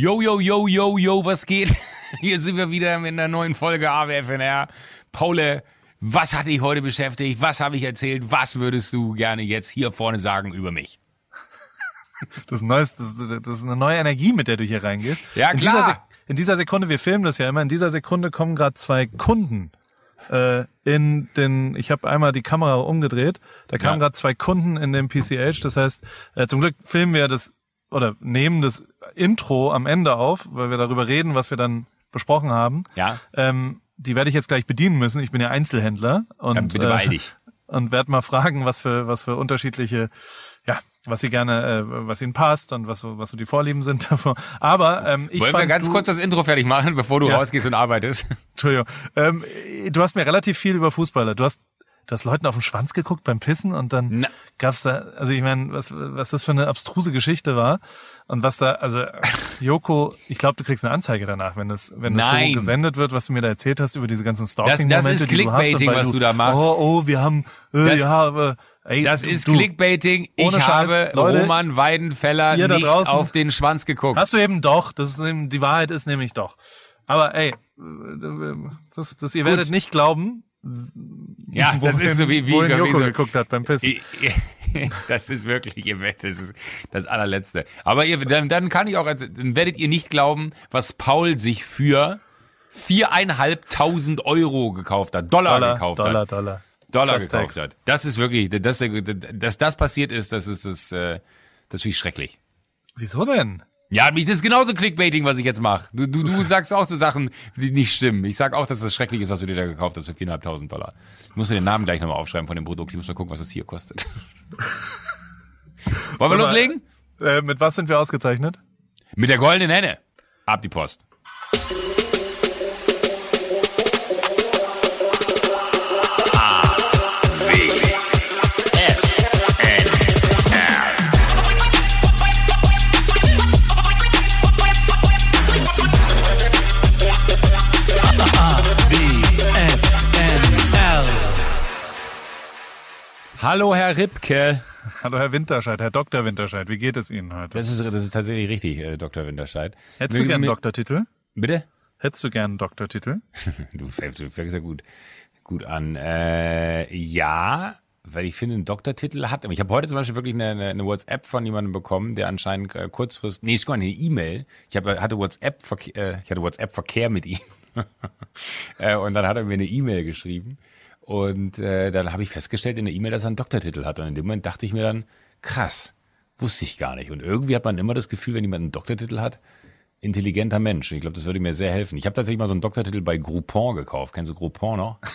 Yo, yo, yo, yo, yo, was geht? Hier sind wir wieder mit einer neuen Folge AWFNR. Paule, was hat dich heute beschäftigt? Was habe ich erzählt? Was würdest du gerne jetzt hier vorne sagen über mich? Das ist, neues, das, ist, das ist eine neue Energie, mit der du hier reingehst. Ja, in klar. Dieser in dieser Sekunde, wir filmen das ja immer, in dieser Sekunde kommen gerade zwei Kunden äh, in den, ich habe einmal die Kamera umgedreht, da kamen Ja. gerade zwei Kunden in den PCH, das heißt, äh, zum Glück filmen wir das oder nehmen das Intro am Ende auf, weil wir darüber reden, was wir dann besprochen haben. Ja, Ähm, die werde ich jetzt gleich bedienen müssen. Ich bin ja Einzelhändler und dann bitte beeil äh, dich. und werde mal fragen, was für was für unterschiedliche, ja, was sie gerne, äh, was ihnen passt und was so was so die Vorlieben sind davon. Aber ähm, ich Wollen wir fand, ganz du, kurz das Intro fertig machen, bevor du Ja. rausgehst und arbeitest? Entschuldigung, ähm, du hast mir relativ viel über Fußballer. Du hast Du hast Leuten auf den Schwanz geguckt beim Pissen und dann Na. gab's da, also ich meine, was, was das für eine abstruse Geschichte war und was da, also Joko, ich glaube, du kriegst eine Anzeige danach, wenn das, wenn das Nein. so gesendet wird, was du mir da erzählt hast über diese ganzen stalking Das- das ist die du hast Clickbaiting, was du da machst. Oh, oh, wir haben, äh, Das- ja, aber, ey, Das du, ist du, Clickbaiting. Ich Ohne Scheiß, habe Leute, Roman Weidenfeller nicht draußen- auf den Schwanz geguckt. Hast du eben doch, das ist eben, die Wahrheit ist nämlich doch. Aber ey, das, das ihr werdet nicht glauben, ja, das ist so wie, wie, wohin wie Joko so, geguckt hat beim Pissen. Das ist wirklich, ihr werdet, das ist das allerletzte. Aber ihr, dann, dann kann ich auch, dann werdet ihr nicht glauben, was Paul sich für viereinhalbtausend Euro gekauft hat, Dollar, Dollar, gekauft Dollar, hat, Dollar. Dollar Das gekauft Text. hat. Das ist wirklich, dass, dass das passiert ist, das ist, das, äh, das finde ich schrecklich. Wieso denn? Ja, das ist genauso Clickbaiting, was ich jetzt mache. Du, du, du sagst auch so Sachen, die nicht stimmen. Ich sag auch, dass das schrecklich ist, was du dir da gekauft hast für 4.500 Dollar. Ich muss mir den Namen gleich nochmal aufschreiben von dem Produkt. Ich muss mal gucken, was das hier kostet. Wollen wir loslegen? Äh, mit was sind wir ausgezeichnet? Mit der goldenen Henne. Ab die Post. Hallo, Herr Ripke. Hallo Herr Winterscheid, Herr Dr. Winterscheid, wie geht es Ihnen heute? Das ist, das ist tatsächlich richtig, äh, Dr. Winterscheid. Hättest du gern einen Doktortitel? Bitte? Hättest du gern einen Doktortitel? Du fängst, du fängst ja gut, gut an. Äh, ja, weil ich finde, einen Doktortitel hat. Ich habe heute zum Beispiel wirklich eine, eine, WhatsApp von jemandem bekommen, der anscheinend äh, kurzfristig, nee, ich meine eine E-Mail. Ich habe hatte WhatsApp, Verkehr, äh, ich hatte WhatsApp Verkehr mit ihm. äh, und dann hat er mir eine E-Mail geschrieben. Und äh, dann habe ich festgestellt in der E-Mail, dass er einen Doktortitel hat. Und in dem Moment dachte ich mir dann, krass, wusste ich gar nicht. Und irgendwie hat man immer das Gefühl, wenn jemand einen Doktortitel hat, intelligenter Mensch. Ich glaube, das würde mir sehr helfen. Ich habe tatsächlich mal so einen Doktortitel bei Groupon gekauft. Kennst du Groupon noch?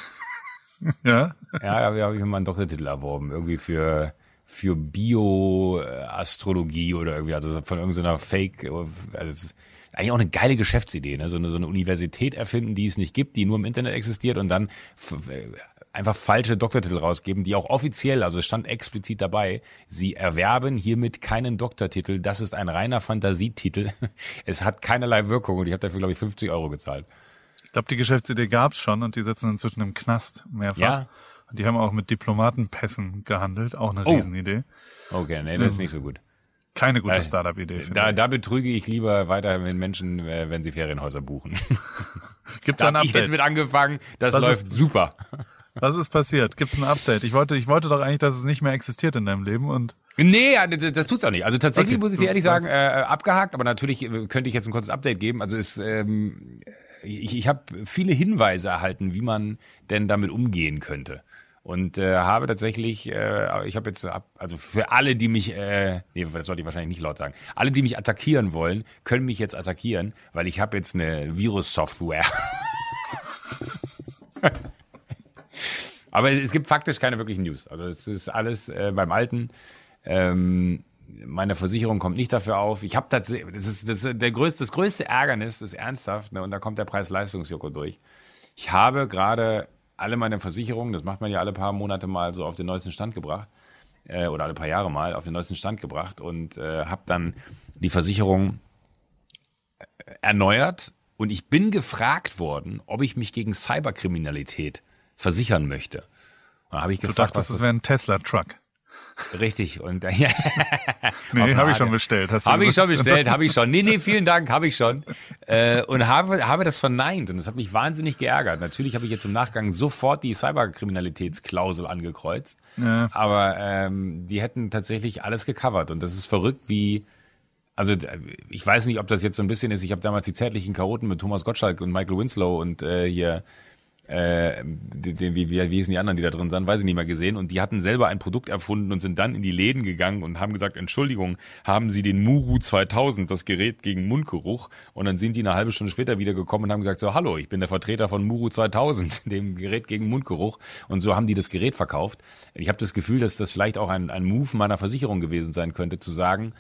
Ja? Ja, da habe ich mir mal einen Doktortitel erworben. Irgendwie für, für Bioastrologie oder irgendwie, also von irgendeiner Fake, also es ist eigentlich auch eine geile Geschäftsidee, ne? so, eine, so eine Universität erfinden, die es nicht gibt, die nur im Internet existiert und dann äh, einfach falsche Doktortitel rausgeben, die auch offiziell, also es stand explizit dabei, sie erwerben hiermit keinen Doktortitel, das ist ein reiner Fantasietitel, es hat keinerlei Wirkung und ich habe dafür, glaube ich, 50 Euro gezahlt. Ich glaube, die Geschäftsidee gab's schon und die sitzen inzwischen im Knast mehrfach. Ja? Und die haben auch mit Diplomatenpässen gehandelt, auch eine Oh. Riesenidee. Okay, nee, das ist nicht so gut. Keine gute Startup-Idee. finde Da, ich. da betrüge ich lieber weiter mit Menschen, äh, wenn sie Ferienhäuser buchen. Gibt's Da ein habe ich jetzt Update? mit angefangen, das Was läuft super. Was ist passiert? Gibt's ein Update? Ich wollte, ich wollte doch eigentlich, dass es nicht mehr existiert in deinem Leben und Nee, das, tut's auch nicht. Also tatsächlich Okay, muss ich dir ehrlich sagen, äh, abgehakt, aber natürlich äh, könnte ich jetzt ein kurzes Update geben. Also es, ähm, ich, ich habe viele Hinweise erhalten, wie man denn damit umgehen könnte. Und äh, habe tatsächlich, äh, ich habe jetzt, ab, also für alle, die mich, äh, nee, das sollte ich wahrscheinlich nicht laut sagen, alle, die mich attackieren wollen, können mich jetzt attackieren, weil ich habe jetzt eine Virus-Software. Aber es gibt faktisch keine wirklichen News. Also es ist alles äh, beim Alten. Ähm, meine Versicherung kommt nicht dafür auf. Ich habe tatsächlich, das ist, das ist der größte, das größte Ärgernis, ist ernsthaft, ne, und da kommt der Preis-Leistungsjoko durch. Ich habe gerade alle meine Versicherungen, das macht man ja alle paar Monate mal so auf den neuesten Stand gebracht, äh, oder alle paar Jahre mal auf den neuesten Stand gebracht und äh, habe dann die Versicherung äh, erneuert und ich bin gefragt worden, ob ich mich gegen Cyberkriminalität versichern möchte. Da habe ich du gefragt, dachtest, es wäre ein Tesla-Truck. Richtig. Und ja, Nee, habe ich schon bestellt. Habe ich schon bestellt, habe ich schon. Nee, nee, vielen Dank, habe ich schon. Äh, und habe, habe das verneint und das hat mich wahnsinnig geärgert. Natürlich habe ich jetzt im Nachgang sofort die Cyberkriminalitätsklausel angekreuzt. Ja. Aber ähm, die hätten tatsächlich alles gecovert und das ist verrückt, wie also äh, ich weiß nicht, ob das jetzt so ein bisschen ist. Ich habe damals die zärtlichen Chaoten mit Thomas Gottschalk und Michael Winslow und äh, hier äh, den, wie, wie, wie hießen die anderen, die da drin sind, weiß ich nicht mehr gesehen. Und die hatten selber ein Produkt erfunden und sind dann in die Läden gegangen und haben gesagt, Entschuldigung, haben Sie den Muru 2000, das Gerät gegen Mundgeruch? Und dann sind die eine halbe Stunde später wieder gekommen und haben gesagt, so, hallo, ich bin der Vertreter von Muru 2000, dem Gerät gegen Mundgeruch. Und so haben die das Gerät verkauft. Ich habe das Gefühl, dass das vielleicht auch ein, ein Move meiner Versicherung gewesen sein könnte, zu sagen,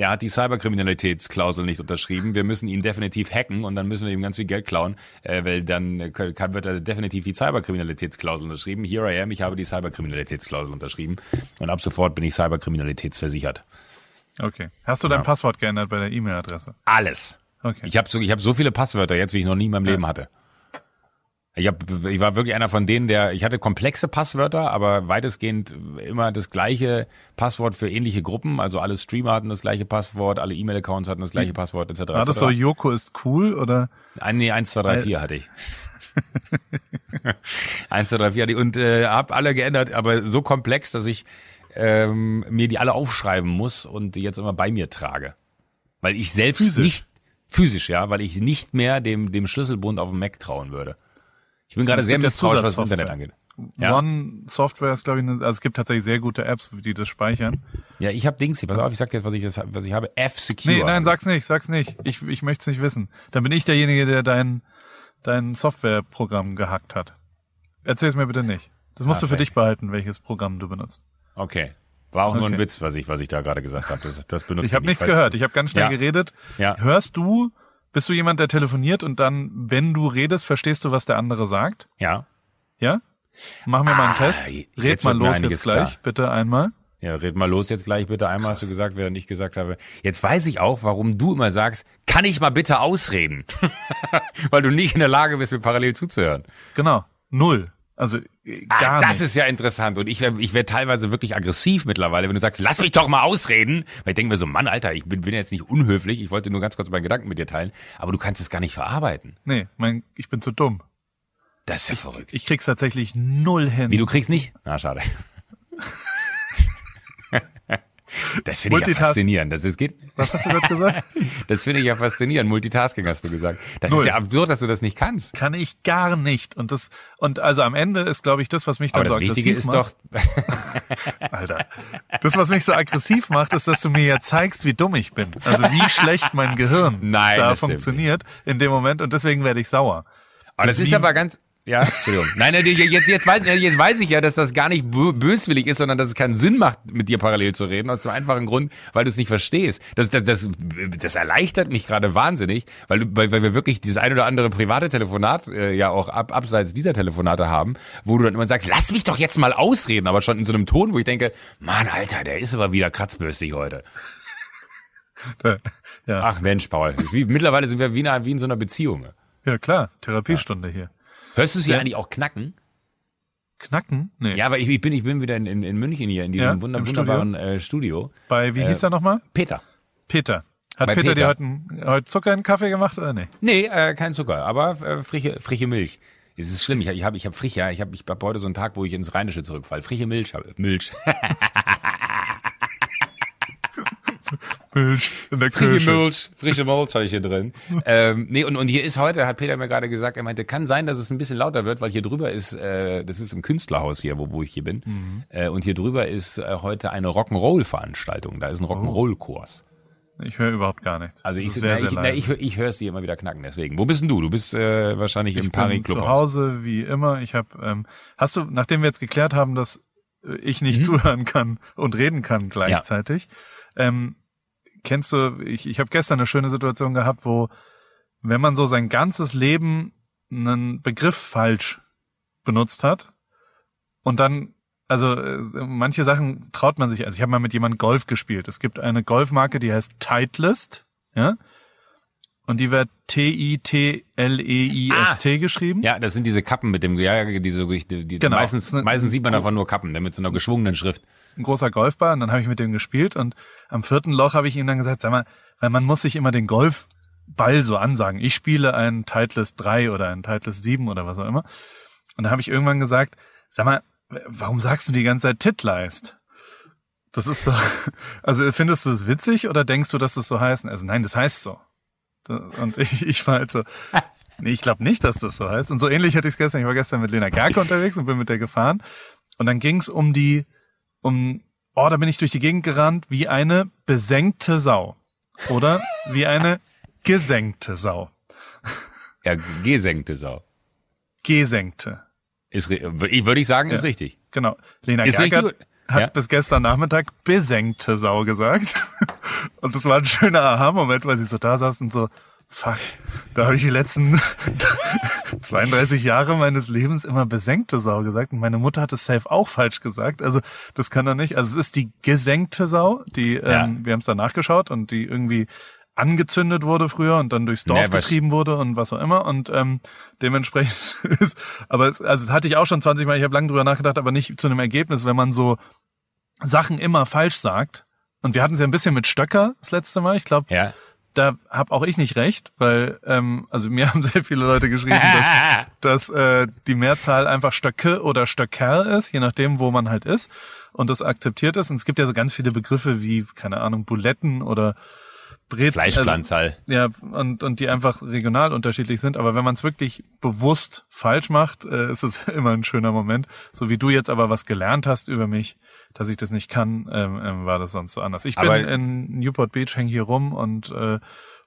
der hat die Cyberkriminalitätsklausel nicht unterschrieben. Wir müssen ihn definitiv hacken und dann müssen wir ihm ganz viel Geld klauen, äh, weil dann äh, kann, wird er definitiv die Cyberkriminalitätsklausel unterschrieben. Here I am, ich habe die Cyberkriminalitätsklausel unterschrieben und ab sofort bin ich Cyberkriminalitätsversichert. Okay. Hast du dein Passwort geändert bei der E-Mail-Adresse? Alles. Okay. Ich habe so, ich hab so viele Passwörter jetzt, wie ich noch nie in meinem Leben hatte. Ich, hab, ich war wirklich einer von denen, der, ich hatte komplexe Passwörter, aber weitestgehend immer das gleiche Passwort für ähnliche Gruppen. Also alle Streamer hatten das gleiche Passwort, alle E-Mail-Accounts hatten das gleiche Passwort, etc. War das so, Joko ist cool oder? Ein, nee, 1, 2, 3, 4 hatte ich. 1, 2, 3, 4 hatte ich und äh, hab alle geändert, aber so komplex, dass ich ähm, mir die alle aufschreiben muss und die jetzt immer bei mir trage. Weil ich selbst Physisch? nicht, physisch, ja, weil ich nicht mehr dem, dem Schlüsselbund auf dem Mac trauen würde. Ich bin gerade sehr misstrauisch, was das. Internet angeht. Ja. One Software ist, glaube ich, eine, also es gibt tatsächlich sehr gute Apps, die das speichern. Ja, ich habe Dings hier, pass auf, ich sag jetzt, was ich, das, was ich habe. F-Secure. Nee, nein, sag's nicht, sag's nicht. Ich, ich möchte es nicht wissen. Dann bin ich derjenige, der dein, dein Softwareprogramm gehackt hat. Erzähl's mir bitte nicht. Das musst du für Perfekt. dich behalten, welches Programm du benutzt. Okay. War auch nur ein Okay. Witz, was ich, was ich da gerade gesagt habe. Das, das benutze Ich habe nicht, nichts falls- gehört. Ich habe ganz schnell Ja. geredet. Ja. Hörst du, bist du jemand, der telefoniert und dann, wenn du redest, verstehst du, was der andere sagt? Ja. Ja? Machen wir mal einen Ah, Test. Red mal los jetzt gleich, klar. bitte einmal. Ja, red mal los jetzt gleich bitte. Einmal hast du gesagt, während ich gesagt habe. Jetzt weiß ich auch, warum du immer sagst, kann ich mal bitte ausreden? Weil du nicht in der Lage bist, mir parallel zuzuhören. Genau. Null. Also äh, Ach, gar das nicht. ist ja interessant. Und ich werde ich werd teilweise wirklich aggressiv mittlerweile, wenn du sagst, lass mich doch mal ausreden. Weil ich denke mir so, Mann, Alter, ich bin, bin jetzt nicht unhöflich. Ich wollte nur ganz kurz meinen Gedanken mit dir teilen. Aber du kannst es gar nicht verarbeiten. nee, mein, ich bin zu dumm. Das ist ja verrückt. Ich krieg's tatsächlich null hin. Wie, du kriegst nicht? Na, schade. Das finde ich ja faszinierend. Das, ist, geht, Was hast du gerade gesagt? das finde ich ja faszinierend. Multitasking hast du gesagt. Das Null. ist ja absurd, dass du das nicht kannst. Kann ich gar nicht. Und das, und also am Ende ist, glaube ich, das, was mich dann Aber so das aggressiv Wichtige ist macht. doch, Alter. Das, was mich so aggressiv macht, ist, dass du mir ja zeigst, wie dumm ich bin. Also wie schlecht mein Gehirn Nein, da das funktioniert in dem Moment und deswegen werde ich sauer. aber das ist ist aber ganz, ja, Entschuldigung. Nein, nein, jetzt, jetzt, weiß, jetzt weiß ich ja, dass das gar nicht bö- böswillig ist, sondern dass es keinen Sinn macht, mit dir parallel zu reden, aus dem einfachen Grund, weil du es nicht verstehst. Das, das, das, das erleichtert mich gerade wahnsinnig, weil, weil, weil wir wirklich dieses ein oder andere private Telefonat äh, ja auch ab, abseits dieser Telefonate haben, wo du dann immer sagst, lass mich doch jetzt mal ausreden, aber schon in so einem Ton, wo ich denke, Mann, Alter, der ist aber wieder kratzbürstig heute. Ja, Ach Mensch, Paul, ist wie, mittlerweile sind wir wie in, wie in so einer Beziehung. ja klar. Therapiestunde hier. Hörst du sie Ja. eigentlich auch knacken? Knacken? Nee. Ja, aber ich, ich bin ich bin wieder in, in, in München hier in diesem Ja, wunder, wunderbaren Äh, Studio. Bei, wie hieß er nochmal? Peter. Peter. Hat Bei Peter, dir Peter. heute, heute Zucker in den Kaffee gemacht oder nee? Nee, äh, kein Zucker, aber äh, frische frische Milch. Es ist schlimm, ich, ich habe ich hab frisch, ja, ich habe ich hab heute so einen Tag, wo ich ins Rheinische zurückfalle. Frische Milch, hab- Milch. Milch in der Frische Küche. Milch, frische Milch habe ich hier drin. ähm, nee, und, und hier ist heute, hat Peter mir gerade gesagt, er meinte, kann sein, dass es ein bisschen lauter wird, weil hier drüber ist, äh, das ist im Künstlerhaus hier, wo, wo ich hier bin. Äh, und hier drüber ist äh, heute eine Rock'n'Roll-Veranstaltung. Da ist ein Rock'n'Roll-Kurs. Ich höre überhaupt gar nichts. Also Das ich, na, sehr, sehr ich, na, ich, hör- ich höre es dir immer wieder knacken, deswegen. Wo bist denn du? Du bist äh, wahrscheinlich im Ich bin Paris-Club. zu Hause wie immer. Ich habe, ähm, hast du, nachdem wir jetzt geklärt haben, dass äh, ich Mhm. nicht zuhören kann und reden kann gleichzeitig, ähm, kennst du? Ich, ich habe gestern eine schöne Situation gehabt, wo wenn man so sein ganzes Leben einen Begriff falsch benutzt hat und dann also äh, manche Sachen traut man sich. Also ich habe mal mit jemandem Golf gespielt. Es gibt eine Golfmarke, die heißt Titleist, ja, und die wird T-I-T-L-E-I-S-T geschrieben. Ja, das sind diese Kappen mit dem, ja, diese, die, die Genau. meistens, meistens sieht man davon nur Kappen, ne, mit so einer geschwungenen Schrift. Ein großer Golfball und dann habe ich mit dem gespielt und am vierten Loch habe ich ihm dann gesagt, sag mal, weil man muss sich immer den Golfball so ansagen. Ich spiele ein Titleist 3 oder ein Titleist 7 oder was auch immer. Und da habe ich irgendwann gesagt, sag mal, warum sagst du die ganze Zeit Titleist? Das ist so, also findest du es witzig oder denkst du, dass das so heißt? Also nein, das heißt so. Und ich, ich war halt so, nee, ich glaube nicht, dass das so heißt. Und so ähnlich hatte ich es gestern. Ich war gestern mit Lena Gerke unterwegs und bin mit der gefahren. Und dann ging es um die, um, oh, da bin ich durch die Gegend gerannt wie eine besenkte Sau. Oder wie eine gesenkte Sau. Ja, gesenkte Sau. Gesenkte. Ist, würde ich sagen, ist richtig. Genau. Lena ist Gerke richtig hat ja? bis gestern Nachmittag besenkte Sau gesagt. Und das war ein schöner Aha-Moment, weil sie so da saß und so, fuck, da habe ich die letzten 32 Jahre meines Lebens immer besenkte Sau gesagt. Und meine Mutter hat es safe auch falsch gesagt. Also das kann doch nicht. Also es ist die gesenkte Sau, die, ja. ähm, wir haben es da nachgeschaut und die irgendwie angezündet wurde früher und dann durchs Dorf nee, getrieben wurde und was auch immer und ähm, dementsprechend ist, aber also das hatte ich auch schon 20 Mal, ich habe lange drüber nachgedacht, aber nicht zu einem Ergebnis, wenn man so Sachen immer falsch sagt. Und wir hatten es ja ein bisschen mit Stöcker das letzte Mal. Ich glaube, ja. Da habe auch ich nicht recht, weil ähm, also mir haben sehr viele Leute geschrieben, dass, dass äh, die Mehrzahl einfach Stöcke oder Stöcker ist, je nachdem, wo man halt ist und das akzeptiert ist. Und es gibt ja so ganz viele Begriffe wie keine Ahnung Buletten oder Brezel. Fleischpflanzerl. Also, ja, und, und die einfach regional unterschiedlich sind. Aber wenn man es wirklich bewusst falsch macht, äh, ist es immer ein schöner Moment. So wie du jetzt aber was gelernt hast über mich, dass ich das nicht kann, ähm, ähm, war das sonst so anders. Ich bin aber in Newport Beach, häng hier rum und äh,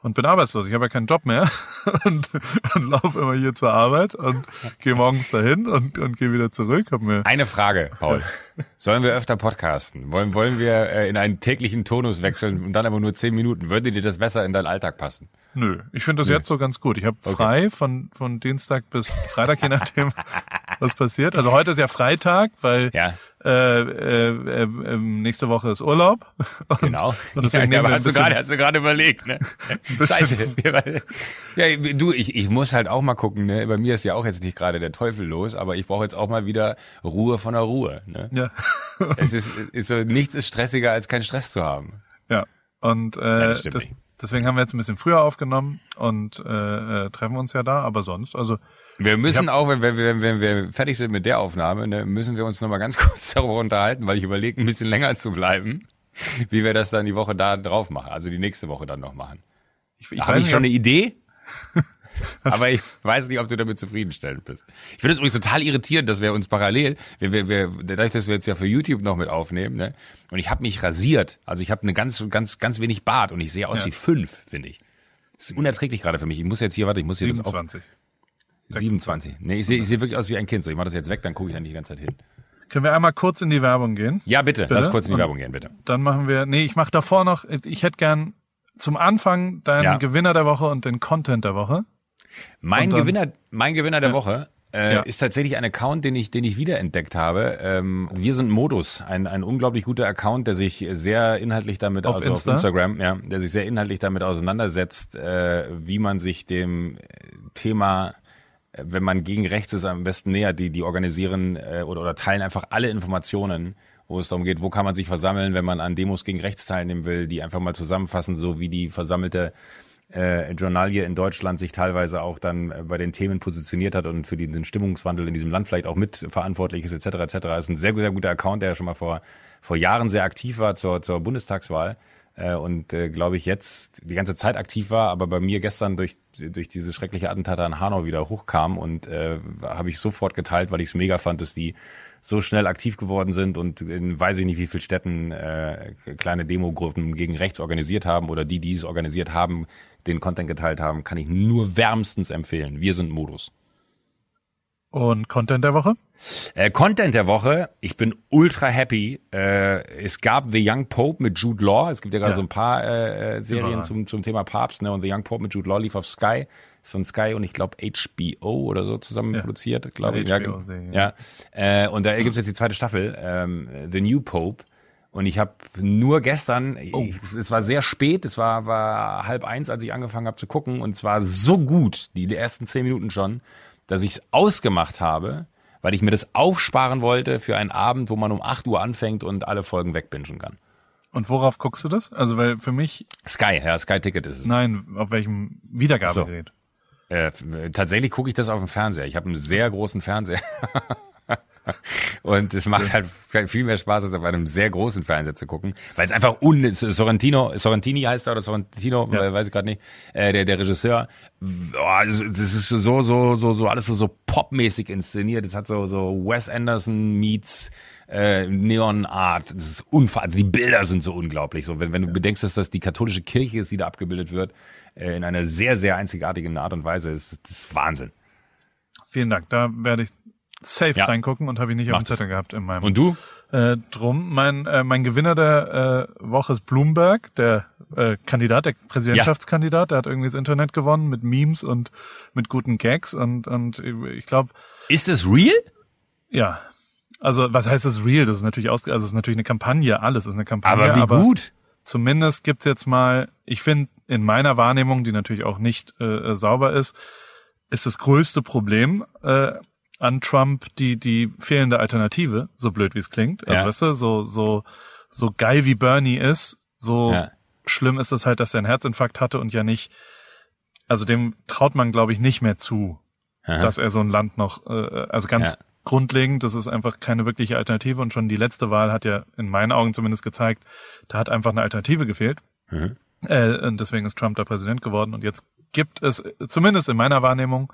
und bin arbeitslos. Ich habe ja keinen Job mehr und, und laufe immer hier zur Arbeit und gehe morgens dahin und, und gehe wieder zurück. Hab mir Eine Frage, Paul. Sollen wir öfter podcasten? Wollen, wollen wir äh, in einen täglichen Tonus wechseln und dann aber nur zehn Minuten? Würde dir das besser in deinen Alltag passen? Nö, ich finde das Nö. jetzt so ganz gut. Ich habe frei okay. von, von Dienstag bis Freitag, je nachdem, was passiert. Also heute ist ja Freitag, weil ja. äh, äh, äh, nächste Woche ist Urlaub. Und, genau. Und deswegen ja, aber hast, du grade, hast du gerade überlegt, ne? Scheiße. ja, du, ich, ich muss halt auch mal gucken, ne? Bei mir ist ja auch jetzt nicht gerade der Teufel los, aber ich brauche jetzt auch mal wieder Ruhe von der Ruhe. Ne? Ja. es ist, ist so, nichts ist stressiger, als keinen Stress zu haben. Ja. Und äh, ja, das, das Deswegen haben wir jetzt ein bisschen früher aufgenommen und äh, äh, treffen uns ja da, aber sonst, also. Wir müssen auch, wenn wir, wenn, wenn wir fertig sind mit der Aufnahme, ne, müssen wir uns nochmal ganz kurz darüber unterhalten, weil ich überlege, ein bisschen länger zu bleiben, wie wir das dann die Woche da drauf machen, also die nächste Woche dann noch machen. Ich, ich Habe ich schon eine Idee? Aber ich weiß nicht, ob du damit zufriedenstellend bist. Ich finde es übrigens total irritierend, dass wir uns parallel, wir, wir, wir, dadurch, dass wir jetzt ja für YouTube noch mit aufnehmen, ne, und ich habe mich rasiert. Also ich habe eine ganz, ganz, ganz wenig Bart und ich sehe aus ja. wie fünf, finde ich. Das ist unerträglich gerade für mich. Ich muss jetzt hier, warte, ich muss hier 27. das auf. 27. Nee, ich sehe ich seh wirklich aus wie ein Kind. So, ich mache das jetzt weg, dann gucke ich dann die ganze Zeit hin. Können wir einmal kurz in die Werbung gehen? Ja, bitte. bitte? Lass kurz in die und Werbung gehen, bitte. Dann machen wir, nee, ich mache davor noch, ich hätte gern zum Anfang deinen ja. Gewinner der Woche und den Content der Woche. Mein dann, Gewinner, mein Gewinner der ja. Woche äh, ja. ist tatsächlich ein Account, den ich, den ich wiederentdeckt habe. Ähm, wir sind Modus, ein, ein unglaublich guter Account, der sich sehr inhaltlich damit, auf, also Insta? auf Instagram, ja, der sich sehr inhaltlich damit auseinandersetzt, äh, wie man sich dem Thema äh, wenn man gegen rechts ist, am besten nähert, die, die organisieren äh, oder, oder teilen einfach alle Informationen, wo es darum geht, wo kann man sich versammeln, wenn man an Demos gegen rechts teilnehmen will, die einfach mal zusammenfassen, so wie die versammelte äh, Journalie in Deutschland sich teilweise auch dann äh, bei den Themen positioniert hat und für diesen Stimmungswandel in diesem Land vielleicht auch mitverantwortlich ist, etc. etc. Das ist ein sehr, sehr guter Account, der ja schon mal vor, vor Jahren sehr aktiv war zur, zur Bundestagswahl äh, und äh, glaube ich jetzt die ganze Zeit aktiv war, aber bei mir gestern durch durch diese schreckliche Attentate an Hanau wieder hochkam und äh, habe ich sofort geteilt, weil ich es mega fand, dass die so schnell aktiv geworden sind und in weiß ich nicht wie viel Städten äh, kleine Demogruppen gegen rechts organisiert haben oder die, die es organisiert haben, den Content geteilt haben, kann ich nur wärmstens empfehlen. Wir sind Modus. Und Content der Woche? Äh, Content der Woche, ich bin ultra happy. Äh, es gab The Young Pope mit Jude Law. Es gibt ja gerade ja. so ein paar äh, äh Serien zum, zum Thema Papst. Ne? Und The Young Pope mit Jude Law lief auf Sky. Ist von Sky und ich glaube HBO oder so zusammen ja. produziert, glaube ich. Ja, ja. ja. Äh, und da gibt's jetzt die zweite Staffel, ähm, The New Pope. Und ich habe nur gestern, oh. ich, es war sehr spät, es war, war halb eins, als ich angefangen habe zu gucken. Und es war so gut, die, ersten zehn Minuten schon, dass ich es ausgemacht habe, weil ich mir das aufsparen wollte für einen Abend, wo man um 8 Uhr anfängt und alle Folgen wegbingen kann. Und worauf guckst du das? Also weil für mich. Sky, ja, Sky Ticket ist es. Nein, auf welchem Wiedergabegerät? So. Äh, tatsächlich gucke ich das auf dem Fernseher. Ich habe einen sehr großen Fernseher. Und es macht halt viel mehr Spaß, als auf einem sehr großen Fernseher zu gucken, weil es einfach un Sorrentino, Sorrentini heißt er oder Sorrentino, ja. weiß ich gerade nicht, äh, der, der Regisseur. Oh, das ist so, so, so, so alles so, so popmäßig inszeniert. Es hat so, so Wes Anderson meets äh, Neon Art. Das ist unfassbar. Also die Bilder sind so unglaublich. So, wenn, wenn du bedenkst, dass das die katholische Kirche ist, die da abgebildet wird, äh, in einer sehr, sehr einzigartigen Art und Weise, ist, das ist Wahnsinn. Vielen Dank. Da werde ich safe ja. reingucken und habe ich nicht Macht auf dem Zettel gehabt in meinem. Und du? Äh, drum. Mein, äh, mein Gewinner der äh, Woche ist Bloomberg, der äh, Kandidat, der Präsidentschaftskandidat. Der hat irgendwie das Internet gewonnen mit Memes und mit guten Gags und und ich glaube. Ist es real? Ja. Also was heißt das real? Das ist natürlich aus, also es ist natürlich eine Kampagne. Alles ist eine Kampagne. Aber wie aber gut. Zumindest gibt's jetzt mal. Ich finde in meiner Wahrnehmung, die natürlich auch nicht äh, äh sauber ist, ist das größte Problem äh, an Trump die, die fehlende Alternative, so blöd wie es klingt. Also ja. weißt du, so, so, so geil wie Bernie ist, so ja. schlimm ist es halt, dass er einen Herzinfarkt hatte und ja nicht, also dem traut man, glaube ich, nicht mehr zu, Aha. dass er so ein Land noch, äh, also ganz ja. Grundlegend, das ist einfach keine wirkliche Alternative und schon die letzte Wahl hat ja in meinen Augen zumindest gezeigt, da hat einfach eine Alternative gefehlt. Mhm. Äh, und deswegen ist Trump da Präsident geworden und jetzt gibt es, zumindest in meiner Wahrnehmung,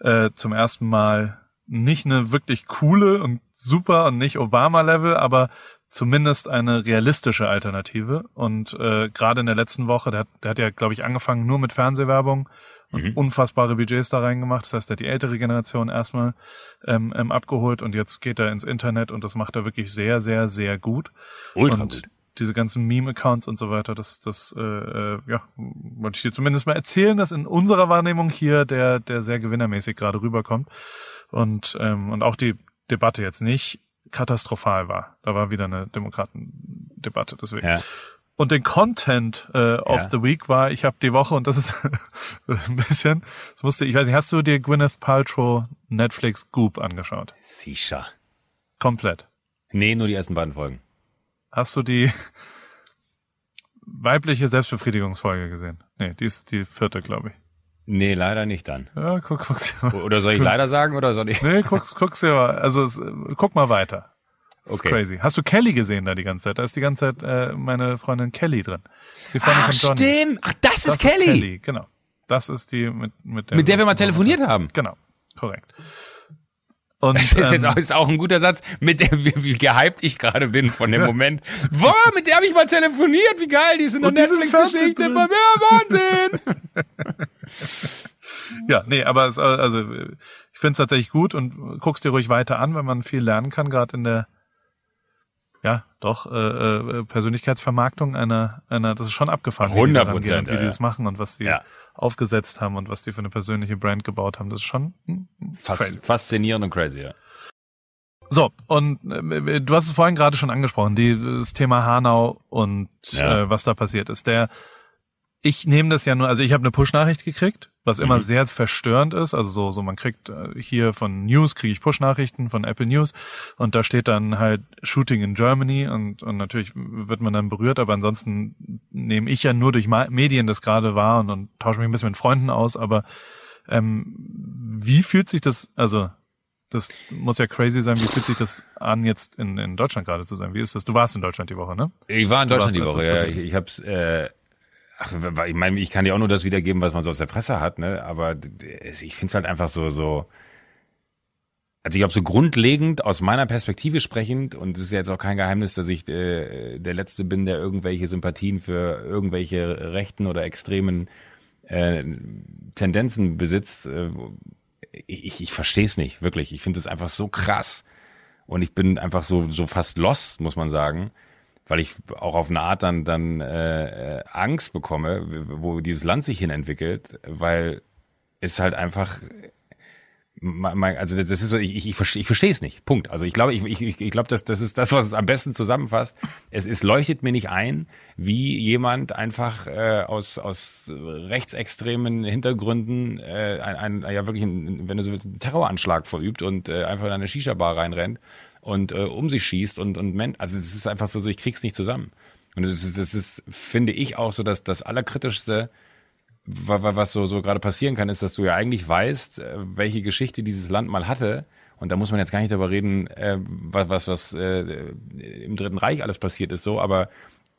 äh, zum ersten Mal nicht eine wirklich coole und super und nicht Obama-Level, aber zumindest eine realistische Alternative. Und äh, gerade in der letzten Woche, der hat, der hat ja, glaube ich, angefangen nur mit Fernsehwerbung und mhm. unfassbare Budgets da reingemacht. Das heißt, er hat die ältere Generation erstmal ähm, ähm, abgeholt und jetzt geht er ins Internet und das macht er wirklich sehr, sehr, sehr gut. Ultra und gut. Diese ganzen Meme-Accounts und so weiter, das, das, äh, äh, ja, wollte ich dir zumindest mal erzählen, dass in unserer Wahrnehmung hier der, der sehr gewinnermäßig gerade rüberkommt und, ähm, und auch die Debatte jetzt nicht katastrophal war. Da war wieder eine Demokratendebatte, deswegen. Ja. Und den Content äh, of ja. the Week war, ich habe die Woche, und das ist, ein bisschen, das musste, ich weiß nicht, hast du dir Gwyneth Paltrow Netflix Goop angeschaut? Sicher. Komplett. Nee, nur die ersten beiden Folgen. Hast du die weibliche Selbstbefriedigungsfolge gesehen? Nee, die ist die vierte, glaube ich. Nee, leider nicht dann. Ja, guck, guck's dir mal. Oder soll ich leider sagen oder soll ich? Nee, guck, guck's dir mal. Also es, guck mal weiter. Das okay. ist crazy. Hast du Kelly gesehen da die ganze Zeit? Da ist die ganze Zeit äh, meine Freundin Kelly drin. ist die Freundin Ach, von Johnny. stimmt. Ach, das, das ist Kelly. Ist Kelly. Genau. Das ist die mit mit der mit der wir mal telefoniert haben. Genau. Korrekt. Und, das ist jetzt ähm, auch, ist auch ein guter Satz, mit der, wie, wie gehypt ich gerade bin von dem Moment. Boah, mit der habe ich mal telefoniert, wie geil, die ist in der Netflix-Geschichte. Ja, Wahnsinn! ja, nee, aber es, also ich finde es tatsächlich gut und guckst dir ruhig weiter an, weil man viel lernen kann, gerade in der ja, doch, äh, äh, Persönlichkeitsvermarktung einer, einer, das ist schon abgefahren, 100 Prozent, wie, die, wie die das machen und was sie ja. aufgesetzt haben und was die für eine persönliche Brand gebaut haben. Das ist schon hm, Fas faszinierend und crazy, ja. So, und äh, du hast es vorhin gerade schon angesprochen, die, das Thema Hanau und ja. äh, was da passiert ist. Der ich nehme das ja nur, also ich habe eine Push-Nachricht gekriegt, was immer mhm. sehr verstörend ist. Also so, so man kriegt äh, hier von News kriege ich Push-Nachrichten von Apple News und da steht dann halt Shooting in Germany und, und natürlich wird man dann berührt, aber ansonsten nehme ich ja nur durch Medien das gerade wahr und, und tausche mich ein bisschen mit Freunden aus. Aber ähm, wie fühlt sich das, also das muss ja crazy sein. Wie fühlt sich das an, jetzt in, in Deutschland gerade zu sein? Wie ist das? Du warst in Deutschland die Woche, ne? Ich war in Deutschland die Woche, ja. Ich, ich habe es äh, Ach, ich meine, ich kann ja auch nur das wiedergeben, was man so aus der Presse hat, ne? Aber ich finde es halt einfach so, so. Also ich glaube, so grundlegend aus meiner Perspektive sprechend, und es ist ja jetzt auch kein Geheimnis, dass ich äh, der Letzte bin, der irgendwelche Sympathien für irgendwelche rechten oder extremen äh, Tendenzen besitzt. Äh, ich ich verstehe es nicht, wirklich. Ich finde es einfach so krass. Und ich bin einfach so, so fast lost, muss man sagen weil ich auch auf eine Art dann dann äh, Angst bekomme, wo dieses Land sich hin entwickelt, weil es halt einfach also das ist so, ich, ich, ich verstehe ich es nicht. Punkt. Also ich glaube, ich, ich, ich glaube, das, das ist das, was es am besten zusammenfasst. Es, es leuchtet mir nicht ein, wie jemand einfach äh, aus, aus rechtsextremen Hintergründen äh, ein, ein, ja wirklich, ein, wenn du so willst, einen Terroranschlag verübt und äh, einfach in eine Shisha-Bar reinrennt und äh, um sich schießt und, und also es ist einfach so, so ich krieg's nicht zusammen. Und das ist, das ist, finde ich, auch so, dass das Allerkritischste, was so, so gerade passieren kann, ist, dass du ja eigentlich weißt, äh, welche Geschichte dieses Land mal hatte. Und da muss man jetzt gar nicht darüber reden, äh, was, was, was äh, im Dritten Reich alles passiert ist, so, aber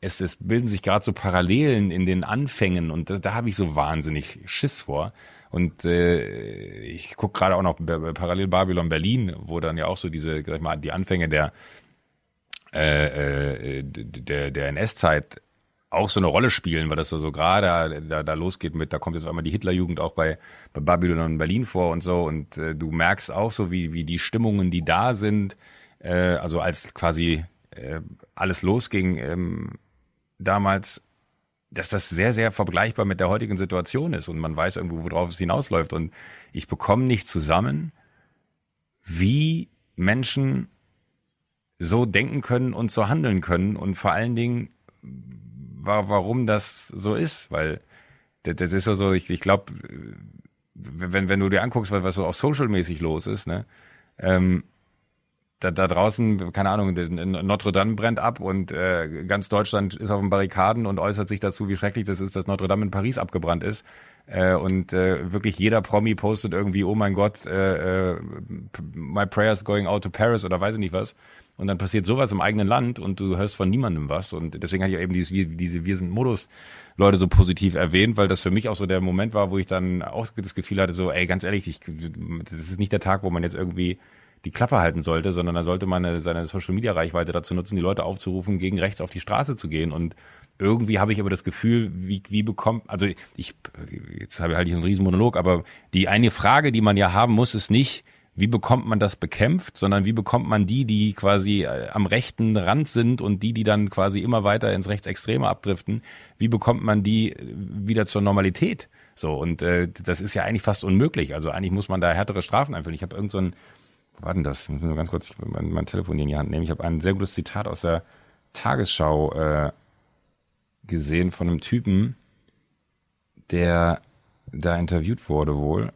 es, es bilden sich gerade so Parallelen in den Anfängen und das, da habe ich so wahnsinnig Schiss vor. Und äh, ich gucke gerade auch noch parallel Babylon Berlin, wo dann ja auch so diese, sag ich mal, die Anfänge der äh, äh, der, der NS-Zeit auch so eine Rolle spielen, weil das so, so gerade da, da losgeht mit, da kommt jetzt einmal die Hitlerjugend auch bei, bei Babylon und Berlin vor und so. Und äh, du merkst auch so, wie, wie die Stimmungen, die da sind, äh, also als quasi äh, alles losging ähm, damals, dass das sehr, sehr vergleichbar mit der heutigen Situation ist und man weiß irgendwo, worauf es hinausläuft. Und ich bekomme nicht zusammen, wie Menschen so denken können und so handeln können und vor allen Dingen, warum das so ist, weil das, ist so, ich, ich glaube, wenn, wenn du dir anguckst, was so auch social-mäßig los ist, ne, ähm, da, da draußen, keine Ahnung, Notre Dame brennt ab und äh, ganz Deutschland ist auf den Barrikaden und äußert sich dazu, wie schrecklich das ist, dass Notre Dame in Paris abgebrannt ist. Äh, und äh, wirklich jeder Promi postet irgendwie, oh mein Gott, äh, äh, my prayers going out to Paris oder weiß ich nicht was und dann passiert sowas im eigenen Land und du hörst von niemandem was und deswegen hatte ich eben dieses, diese Wir sind Modus Leute so positiv erwähnt, weil das für mich auch so der Moment war, wo ich dann auch das Gefühl hatte, so, ey, ganz ehrlich, ich, das ist nicht der Tag, wo man jetzt irgendwie die Klappe halten sollte, sondern da sollte man seine Social Media Reichweite dazu nutzen, die Leute aufzurufen, gegen rechts auf die Straße zu gehen und irgendwie habe ich aber das Gefühl, wie, wie bekommt, also ich, jetzt habe ich halt so einen riesen Monolog, aber die eine Frage, die man ja haben muss, ist nicht, wie bekommt man das bekämpft, sondern wie bekommt man die, die quasi äh, am rechten Rand sind und die, die dann quasi immer weiter ins Rechtsextreme abdriften, wie bekommt man die äh, wieder zur Normalität? So, und äh, das ist ja eigentlich fast unmöglich. Also eigentlich muss man da härtere Strafen einführen. Ich habe irgend so war denn das? Ich muss nur ganz kurz mein, mein Telefon in die Hand nehmen. Ich habe ein sehr gutes Zitat aus der Tagesschau äh, gesehen von einem Typen, der da interviewt wurde wohl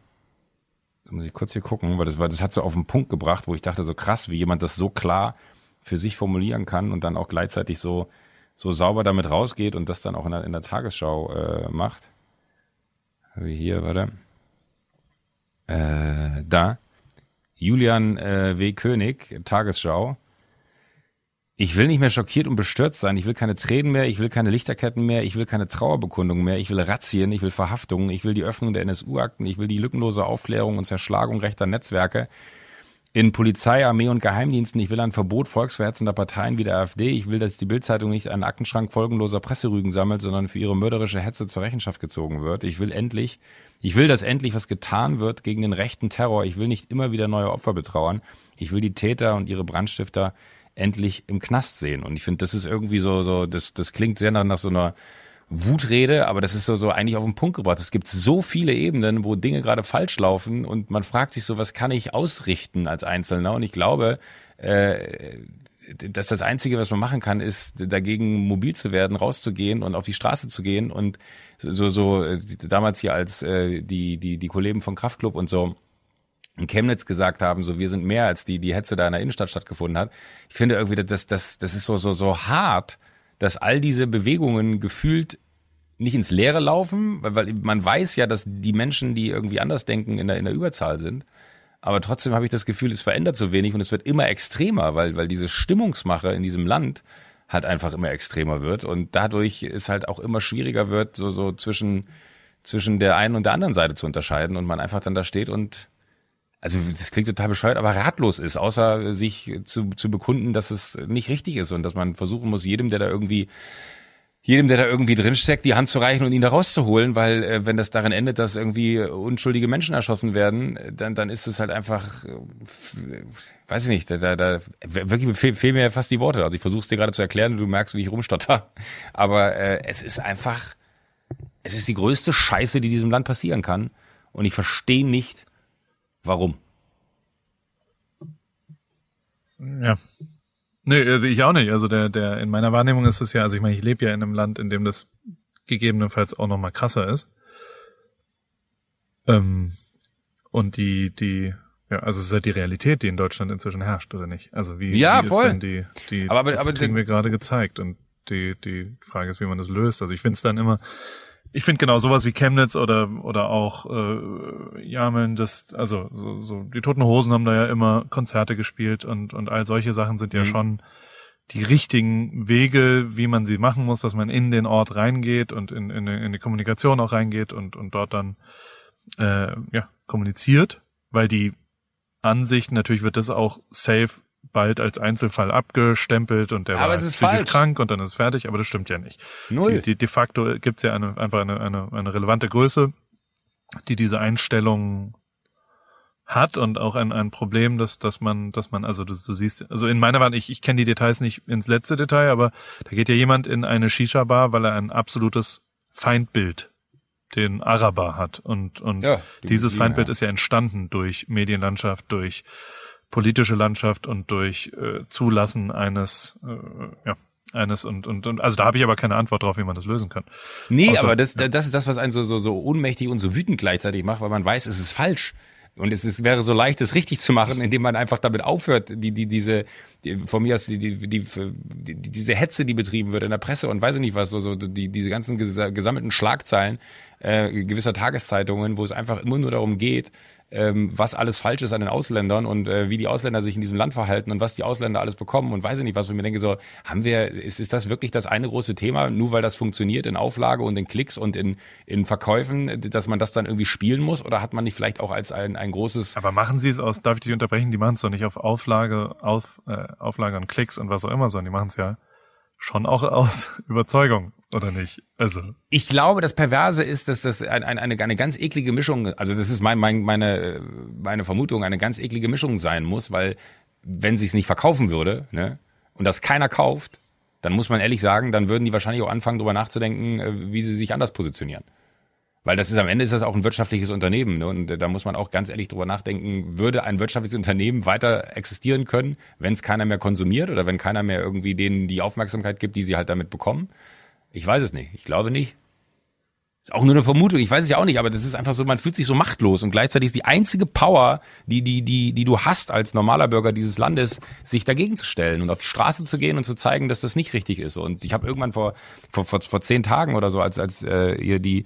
muss ich kurz hier gucken, weil das war, das hat so auf den Punkt gebracht, wo ich dachte, so krass, wie jemand das so klar für sich formulieren kann und dann auch gleichzeitig so, so sauber damit rausgeht und das dann auch in der, in der Tagesschau äh, macht. Wie hier, warte. Äh, da. Julian äh, W. König, Tagesschau. Ich will nicht mehr schockiert und bestürzt sein. Ich will keine Tränen mehr. Ich will keine Lichterketten mehr. Ich will keine Trauerbekundungen mehr. Ich will Razzien. Ich will Verhaftungen. Ich will die Öffnung der NSU-Akten. Ich will die lückenlose Aufklärung und Zerschlagung rechter Netzwerke in Polizei, Armee und Geheimdiensten. Ich will ein Verbot volksverhetzender Parteien wie der AfD. Ich will, dass die Bildzeitung nicht einen Aktenschrank folgenloser Presserügen sammelt, sondern für ihre mörderische Hetze zur Rechenschaft gezogen wird. Ich will endlich, ich will, dass endlich was getan wird gegen den rechten Terror. Ich will nicht immer wieder neue Opfer betrauern. Ich will die Täter und ihre Brandstifter endlich im Knast sehen. Und ich finde, das ist irgendwie so, so, das, das klingt sehr nach, nach so einer Wutrede, aber das ist so, so eigentlich auf den Punkt gebracht. Es gibt so viele Ebenen, wo Dinge gerade falsch laufen und man fragt sich so, was kann ich ausrichten als Einzelner? Und ich glaube, äh, dass das Einzige, was man machen kann, ist dagegen mobil zu werden, rauszugehen und auf die Straße zu gehen und so so äh, damals hier als äh, die die die Kollegen von Kraftklub und so in Chemnitz gesagt haben, so wir sind mehr als die, die Hetze da in der Innenstadt stattgefunden hat. Ich finde irgendwie, das, das, das ist so, so, so hart, dass all diese Bewegungen gefühlt nicht ins Leere laufen, weil, weil man weiß ja, dass die Menschen, die irgendwie anders denken, in der, in der Überzahl sind. Aber trotzdem habe ich das Gefühl, es verändert so wenig und es wird immer extremer, weil, weil diese Stimmungsmache in diesem Land halt einfach immer extremer wird und dadurch es halt auch immer schwieriger wird, so, so zwischen, zwischen der einen und der anderen Seite zu unterscheiden und man einfach dann da steht und also das klingt total bescheuert, aber ratlos ist, außer sich zu, zu bekunden, dass es nicht richtig ist und dass man versuchen muss, jedem, der da irgendwie jedem, der da irgendwie drinsteckt, die Hand zu reichen und ihn da rauszuholen, weil äh, wenn das darin endet, dass irgendwie unschuldige Menschen erschossen werden, äh, dann, dann ist es halt einfach, äh, weiß ich nicht, da, da, da wirklich fehlen fehl mir fast die Worte. Also ich versuche es dir gerade zu erklären und du merkst, wie ich rumstotter. Aber äh, es ist einfach, es ist die größte Scheiße, die diesem Land passieren kann. Und ich verstehe nicht, warum. Ja, Nee, äh, ich auch nicht. Also der, der, in meiner Wahrnehmung ist es ja, also ich meine, ich lebe ja in einem Land, in dem das gegebenenfalls auch noch mal krasser ist. Ähm, und die, die, ja, also es ist halt die Realität, die in Deutschland inzwischen herrscht, oder nicht? Also wie, ja, wie voll. ist denn die, die, aber, aber, das aber kriegen wir gerade gezeigt. Und die, die Frage ist, wie man das löst. Also ich finde es dann immer, ich finde genau sowas wie Chemnitz oder oder auch äh, Jameln, das also so, so die Toten Hosen haben da ja immer Konzerte gespielt und und all solche Sachen sind ja Mhm. schon die richtigen Wege, wie man sie machen muss, dass man in den Ort reingeht und in, in, in die Kommunikation auch reingeht und und dort dann äh, ja kommuniziert, weil die Ansicht natürlich wird das auch safe bald als Einzelfall abgestempelt und der Aber war psychisch falsch. krank und dann ist fertig, aber das stimmt ja nicht. Null. Die, die, de facto gibt's ja eine, einfach eine, eine, eine relevante Größe, die diese Einstellung hat und auch ein, ein Problem, dass, dass man, dass man, also du, du siehst, also in meiner Wahrnehmung, ich, ich kenne die Details nicht ins letzte Detail, aber da geht ja jemand in eine Shisha-Bar, weil er ein absolutes Feindbild den Araber hat und, und Ja, die dieses Muslime, Feindbild ja. ist ja entstanden durch Medienlandschaft, durch politische Landschaft und durch äh, Zulassen eines, äh, ja, eines und, und, und also da habe ich aber keine Antwort drauf, wie man das lösen kann. Nee, Außer- aber das, das ist das, was einen so, so, so ohnmächtig und so wütend gleichzeitig macht, weil man weiß, es ist falsch. Und es ist, wäre so leicht, es richtig zu machen, indem man einfach damit aufhört, die, die, diese, die, von mir aus, die, die, die, die, diese Hetze, die betrieben wird in der Presse und weiß ich nicht was, so, so die, diese ganzen gesa- gesammelten Schlagzeilen äh, gewisser Tageszeitungen, wo es einfach immer nur darum geht, ähm, was alles falsch ist an den Ausländern und äh, wie die Ausländer sich in diesem Land verhalten und was die Ausländer alles bekommen und weiß ich nicht was. Und mir denke so, haben wir, ist, ist das wirklich das eine große Thema, nur weil das funktioniert in Auflage und in Klicks und in, in Verkäufen, dass man das dann irgendwie spielen muss? Oder hat man nicht vielleicht auch als ein, ein großes Aber machen Sie es aus, darf ich dich unterbrechen, die machen es doch nicht auf Auflage, auf, äh, Auflage und Klicks und was auch immer, sondern die machen es ja schon auch aus Überzeugung, oder nicht? Also, Ich glaube, das Perverse ist, dass das ein, ein, eine, eine ganz eklige Mischung, also das ist mein, mein, meine, meine Vermutung, eine ganz eklige Mischung sein muss, weil wenn sie es nicht verkaufen würde, ne, und das keiner kauft, dann muss man ehrlich sagen, dann würden die wahrscheinlich auch anfangen, darüber nachzudenken, äh, wie sie sich anders positionieren. Weil das ist am Ende ist das auch ein wirtschaftliches Unternehmen. Ne? Und äh, da muss man auch ganz ehrlich drüber nachdenken, würde ein wirtschaftliches Unternehmen weiter existieren können, wenn es keiner mehr konsumiert oder wenn keiner mehr irgendwie denen die Aufmerksamkeit gibt, die sie halt damit bekommen? Ich weiß es nicht. Ich glaube nicht. Ist auch nur eine Vermutung. Ich weiß es ja auch nicht, aber das ist einfach so, man fühlt sich so machtlos und gleichzeitig ist die einzige Power, die, die, die, die du hast als normaler Bürger dieses Landes, sich dagegen zu stellen und auf die Straße zu gehen und zu zeigen, dass das nicht richtig ist. Und ich habe irgendwann vor, vor, vor, vor zehn Tagen oder so, als, als äh, ihr die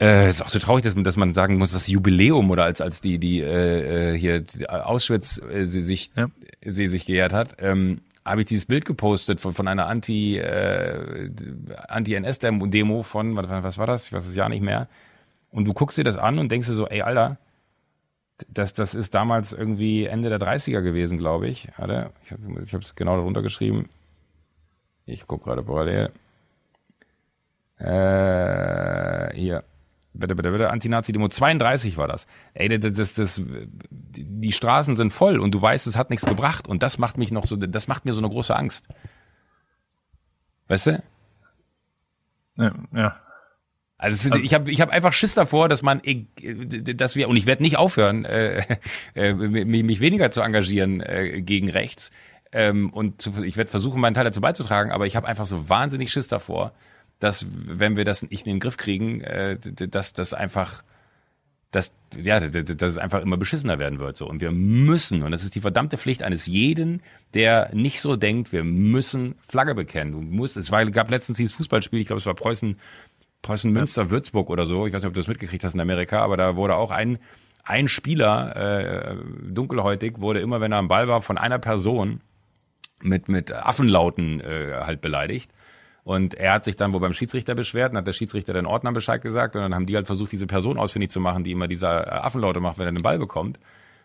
äh, ist auch so traurig, dass man, dass man sagen muss, das Jubiläum oder als als die die äh, äh, hier die Auschwitz äh, sie sich Ja. sie sich geehrt hat, ähm, habe ich dieses Bild gepostet von von einer Anti äh, Anti NS Demo von was, war das? Ich weiß es ja nicht mehr. Und du guckst dir das an und denkst dir so, ey Alter, das das ist damals irgendwie Ende der 30er gewesen, glaube ich. Warte, ich habe ich es genau darunter geschrieben. Ich guck gerade parallel. Äh, hier. Bitte, bitte, bitte. Anti-Nazi-Demo 32 war das. Ey, das, das, das, die Straßen sind voll und du weißt, es hat nichts gebracht. Und das macht mich noch so, das macht mir so eine große Angst. Weißt du? ja, ja. Also, es- ich habe ich hab einfach Schiss davor, dass man, dass wir und ich werde nicht aufhören, äh, äh, mich mich weniger zu engagieren äh, gegen rechts. Ähm, und zu, ich werde versuchen, meinen Teil dazu beizutragen, aber ich habe einfach so wahnsinnig Schiss davor, dass wenn wir das nicht in den Griff kriegen, äh, dass das einfach dass, ja, dass es einfach immer beschissener werden wird. So. Und wir müssen, und das ist die verdammte Pflicht eines jeden, der nicht so denkt, wir müssen Flagge bekennen. Du musst, es war, gab letztens dieses Fußballspiel, ich glaube, es war Preußen, Preußen Münster, Würzburg oder so. Ich weiß nicht, ob du das mitgekriegt hast in Amerika, aber da wurde auch ein, ein Spieler, äh, dunkelhäutig, wurde immer, wenn er am Ball war, von einer Person mit, mit Affenlauten äh, halt beleidigt. Und er hat sich dann wohl beim Schiedsrichter beschwert, und hat der Schiedsrichter den Ordner Bescheid gesagt und dann haben die halt versucht, diese Person ausfindig zu machen, die immer diese äh, Affenlaute macht, wenn er den Ball bekommt.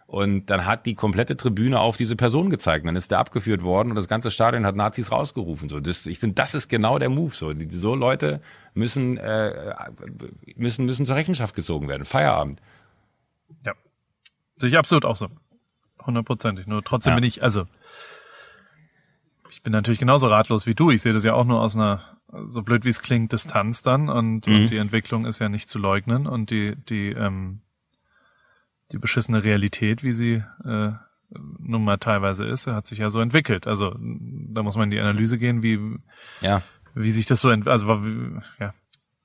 Und dann hat die komplette Tribüne auf diese Person gezeigt. Und dann ist der abgeführt worden und das ganze Stadion hat Nazis rausgerufen. So, das, ich finde, das ist genau der Move. So, die, so Leute müssen, äh, müssen, müssen zur Rechenschaft gezogen werden. Feierabend. Ja. Sehe ich absolut auch so. Hundertprozentig. Nur trotzdem Ja. bin ich, also, ich bin natürlich genauso ratlos wie du. Ich sehe das ja auch nur aus einer, so blöd wie es klingt, Distanz dann und, Mhm. und die Entwicklung ist ja nicht zu leugnen und die, die, ähm, die beschissene Realität, wie sie, äh, nun mal teilweise ist. Hat sich ja so entwickelt. Also da muss man in die Analyse gehen, wie, ja. wie sich das so, ent also ja,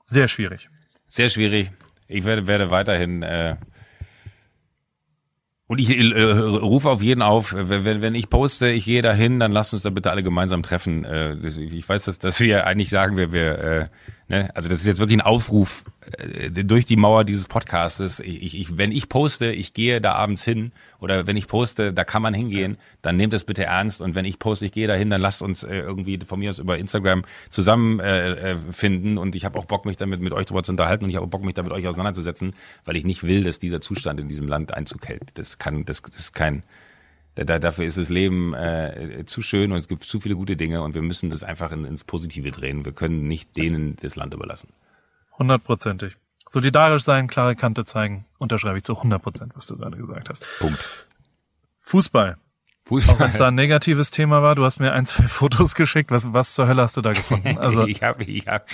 sehr schwierig. Sehr schwierig. Ich werde, werde weiterhin äh, und ich äh, rufe auf jeden auf, wenn, wenn ich poste, ich gehe dahin, dann lasst uns da bitte alle gemeinsam treffen. Äh, ich weiß, dass, dass wir eigentlich sagen, wir, wir äh, ne, also das ist jetzt wirklich ein Aufruf äh, durch die Mauer dieses Podcastes. Ich, ich, wenn ich poste, ich gehe da abends hin oder wenn ich poste, da kann man hingehen, dann nehmt das bitte ernst. Und wenn ich poste, ich gehe dahin, dann lasst uns äh, irgendwie von mir aus über Instagram zusammen äh, äh finden. Und ich habe auch Bock, mich damit mit euch drüber zu unterhalten und ich habe auch Bock, mich damit euch auseinanderzusetzen, weil ich nicht will, dass dieser Zustand in diesem Land Einzug hält. Das kann, das, das ist kein, da, dafür ist das Leben äh, zu schön und es gibt zu viele gute Dinge und wir müssen das einfach in, ins Positive drehen. Wir können nicht denen das Land überlassen. Hundertprozentig. Solidarisch sein, klare Kante zeigen, unterschreibe ich zu 100 Prozent, was du gerade gesagt hast. Punkt. Fußball. Fußball. Auch wenn es da ein negatives Thema war, du hast mir ein, zwei Fotos geschickt. Was, was zur Hölle hast du da gefunden? Also ich habe, ich habe,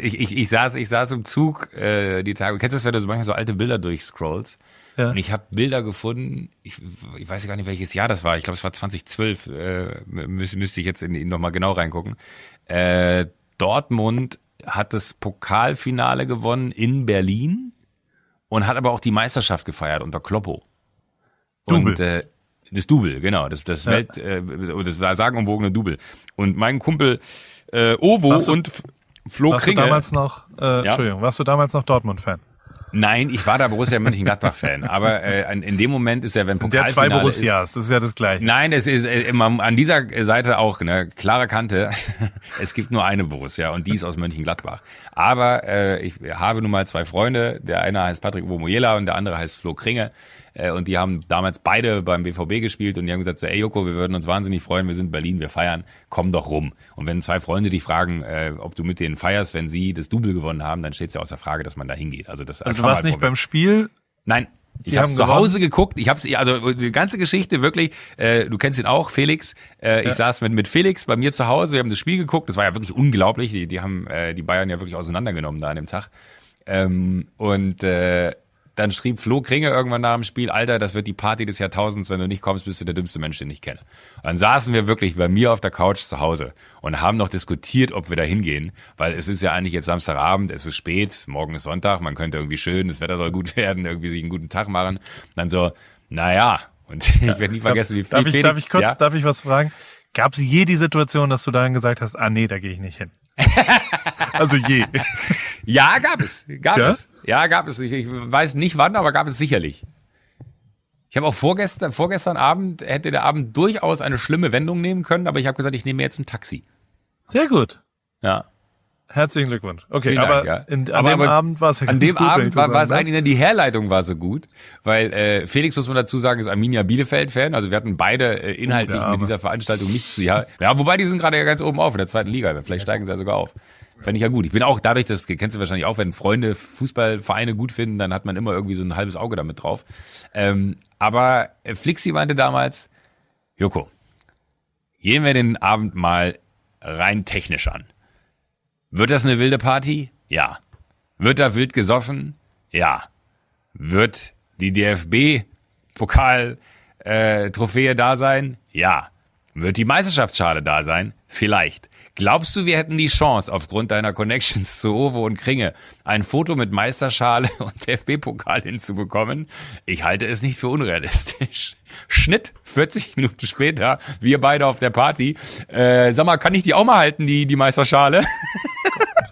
ich, ich, ich saß, ich saß im Zug äh, die Tage. Kennst du das, wenn du so manchmal so alte Bilder durchscrollst? Ja. Und ich habe Bilder gefunden, ich, ich weiß gar nicht, welches Jahr das war. Ich glaube, es war 2012. Äh, müsste, müsste ich jetzt in ihn nochmal genau reingucken. Äh, Dortmund hat das Pokalfinale gewonnen in Berlin und hat aber auch die Meisterschaft gefeiert unter Kloppo. Double. Und, äh, das Double, genau, das, das ja. Welt, äh, das war sagenumwogene Double. Und mein Kumpel äh, Ovo du, und Flo warst Kringe. Du damals noch, äh, ja? Entschuldigung, warst du damals noch Dortmund-Fan? Nein, ich war da Borussia Mönchengladbach-Fan. Aber äh, in dem Moment ist ja, wenn Pokalfinale Der zwei Borussias, ist, das ist ja das Gleiche. Nein, es ist äh, immer an dieser Seite auch eine klare Kante. es gibt nur eine Borussia und die ist aus Mönchengladbach. Aber äh, ich habe nun mal zwei Freunde. Der eine heißt Patrick Obomoyela und der andere heißt Flo Kringe. Äh, und die haben damals beide beim BVB gespielt und die haben gesagt, so, ey Joko, wir würden uns wahnsinnig freuen, wir sind in Berlin, wir feiern, komm doch rum. Und wenn zwei Freunde dich fragen, äh, ob du mit denen feierst, wenn sie das Double gewonnen haben, dann steht es ja außer Frage, dass man da hingeht. Also, das also du warst nicht beim Spiel? Nein, ich habe zu Hause geguckt. Ich habe also die ganze Geschichte wirklich. Äh, du kennst ihn auch, Felix. Äh, ja. Ich saß mit mit Felix bei mir zu Hause. Wir haben das Spiel geguckt. Das war ja wirklich unglaublich. Die, die haben äh, die Bayern ja wirklich auseinandergenommen da an dem Tag. Ähm, und äh, dann schrieb Flo Kringe irgendwann nach dem Spiel, Alter, das wird die Party des Jahrtausends, wenn du nicht kommst, bist du der dümmste Mensch, den ich kenne. Und dann saßen wir wirklich bei mir auf der Couch zu Hause und haben noch diskutiert, ob wir da hingehen, weil es ist ja eigentlich jetzt Samstagabend, es ist spät, morgen ist Sonntag, man könnte irgendwie schön, das Wetter soll gut werden, irgendwie sich einen guten Tag machen. Und dann so, naja, und ich werde nie vergessen, wie viel darf ich, darf ich kurz, ja? darf ich was fragen? Gab es je die Situation, dass du dann gesagt hast, ah nee, da gehe ich nicht hin? also je. Ja, gab es. Gab ja? es. Ja, gab es. Ich, ich weiß nicht wann, aber gab es sicherlich. Ich habe auch vorgestern, vorgestern Abend, hätte der Abend durchaus eine schlimme Wendung nehmen können, aber ich habe gesagt, ich nehme jetzt ein Taxi. Sehr gut. Ja. Herzlichen Glückwunsch. Okay, Vielen aber Dank, ja. in, an aber, dem aber Abend war es ja An dem gut, Abend war, war es ne? eigentlich, die Herleitung war so gut, weil äh, Felix, muss man dazu sagen, ist Arminia Bielefeld-Fan. Also wir hatten beide äh, inhaltlich oh, mit dieser Veranstaltung nichts zu. Ja, ja, wobei die sind gerade ja ganz oben auf in der zweiten Liga. Vielleicht steigen sie ja sogar auf. Fände ich ja gut. Ich bin auch dadurch, das kennst du wahrscheinlich auch, wenn Freunde Fußballvereine gut finden, dann hat man immer irgendwie so ein halbes Auge damit drauf. Ähm, aber Flixi meinte damals, Joko, gehen wir den Abend mal rein technisch an. Wird das eine wilde Party? Ja. Wird da wild gesoffen? Ja. Wird die DFB-Pokal-Trophäe äh, da sein? Ja. Wird die Meisterschaftsschale da sein? Vielleicht. Glaubst du, wir hätten die Chance, aufgrund deiner Connections zu Ovo und Kringe, ein Foto mit Meisterschale und DFB-Pokal hinzubekommen? Ich halte es nicht für unrealistisch. Schnitt, 40 Minuten später, wir beide auf der Party. Äh, sag mal, kann ich die auch mal halten, die, die Meisterschale?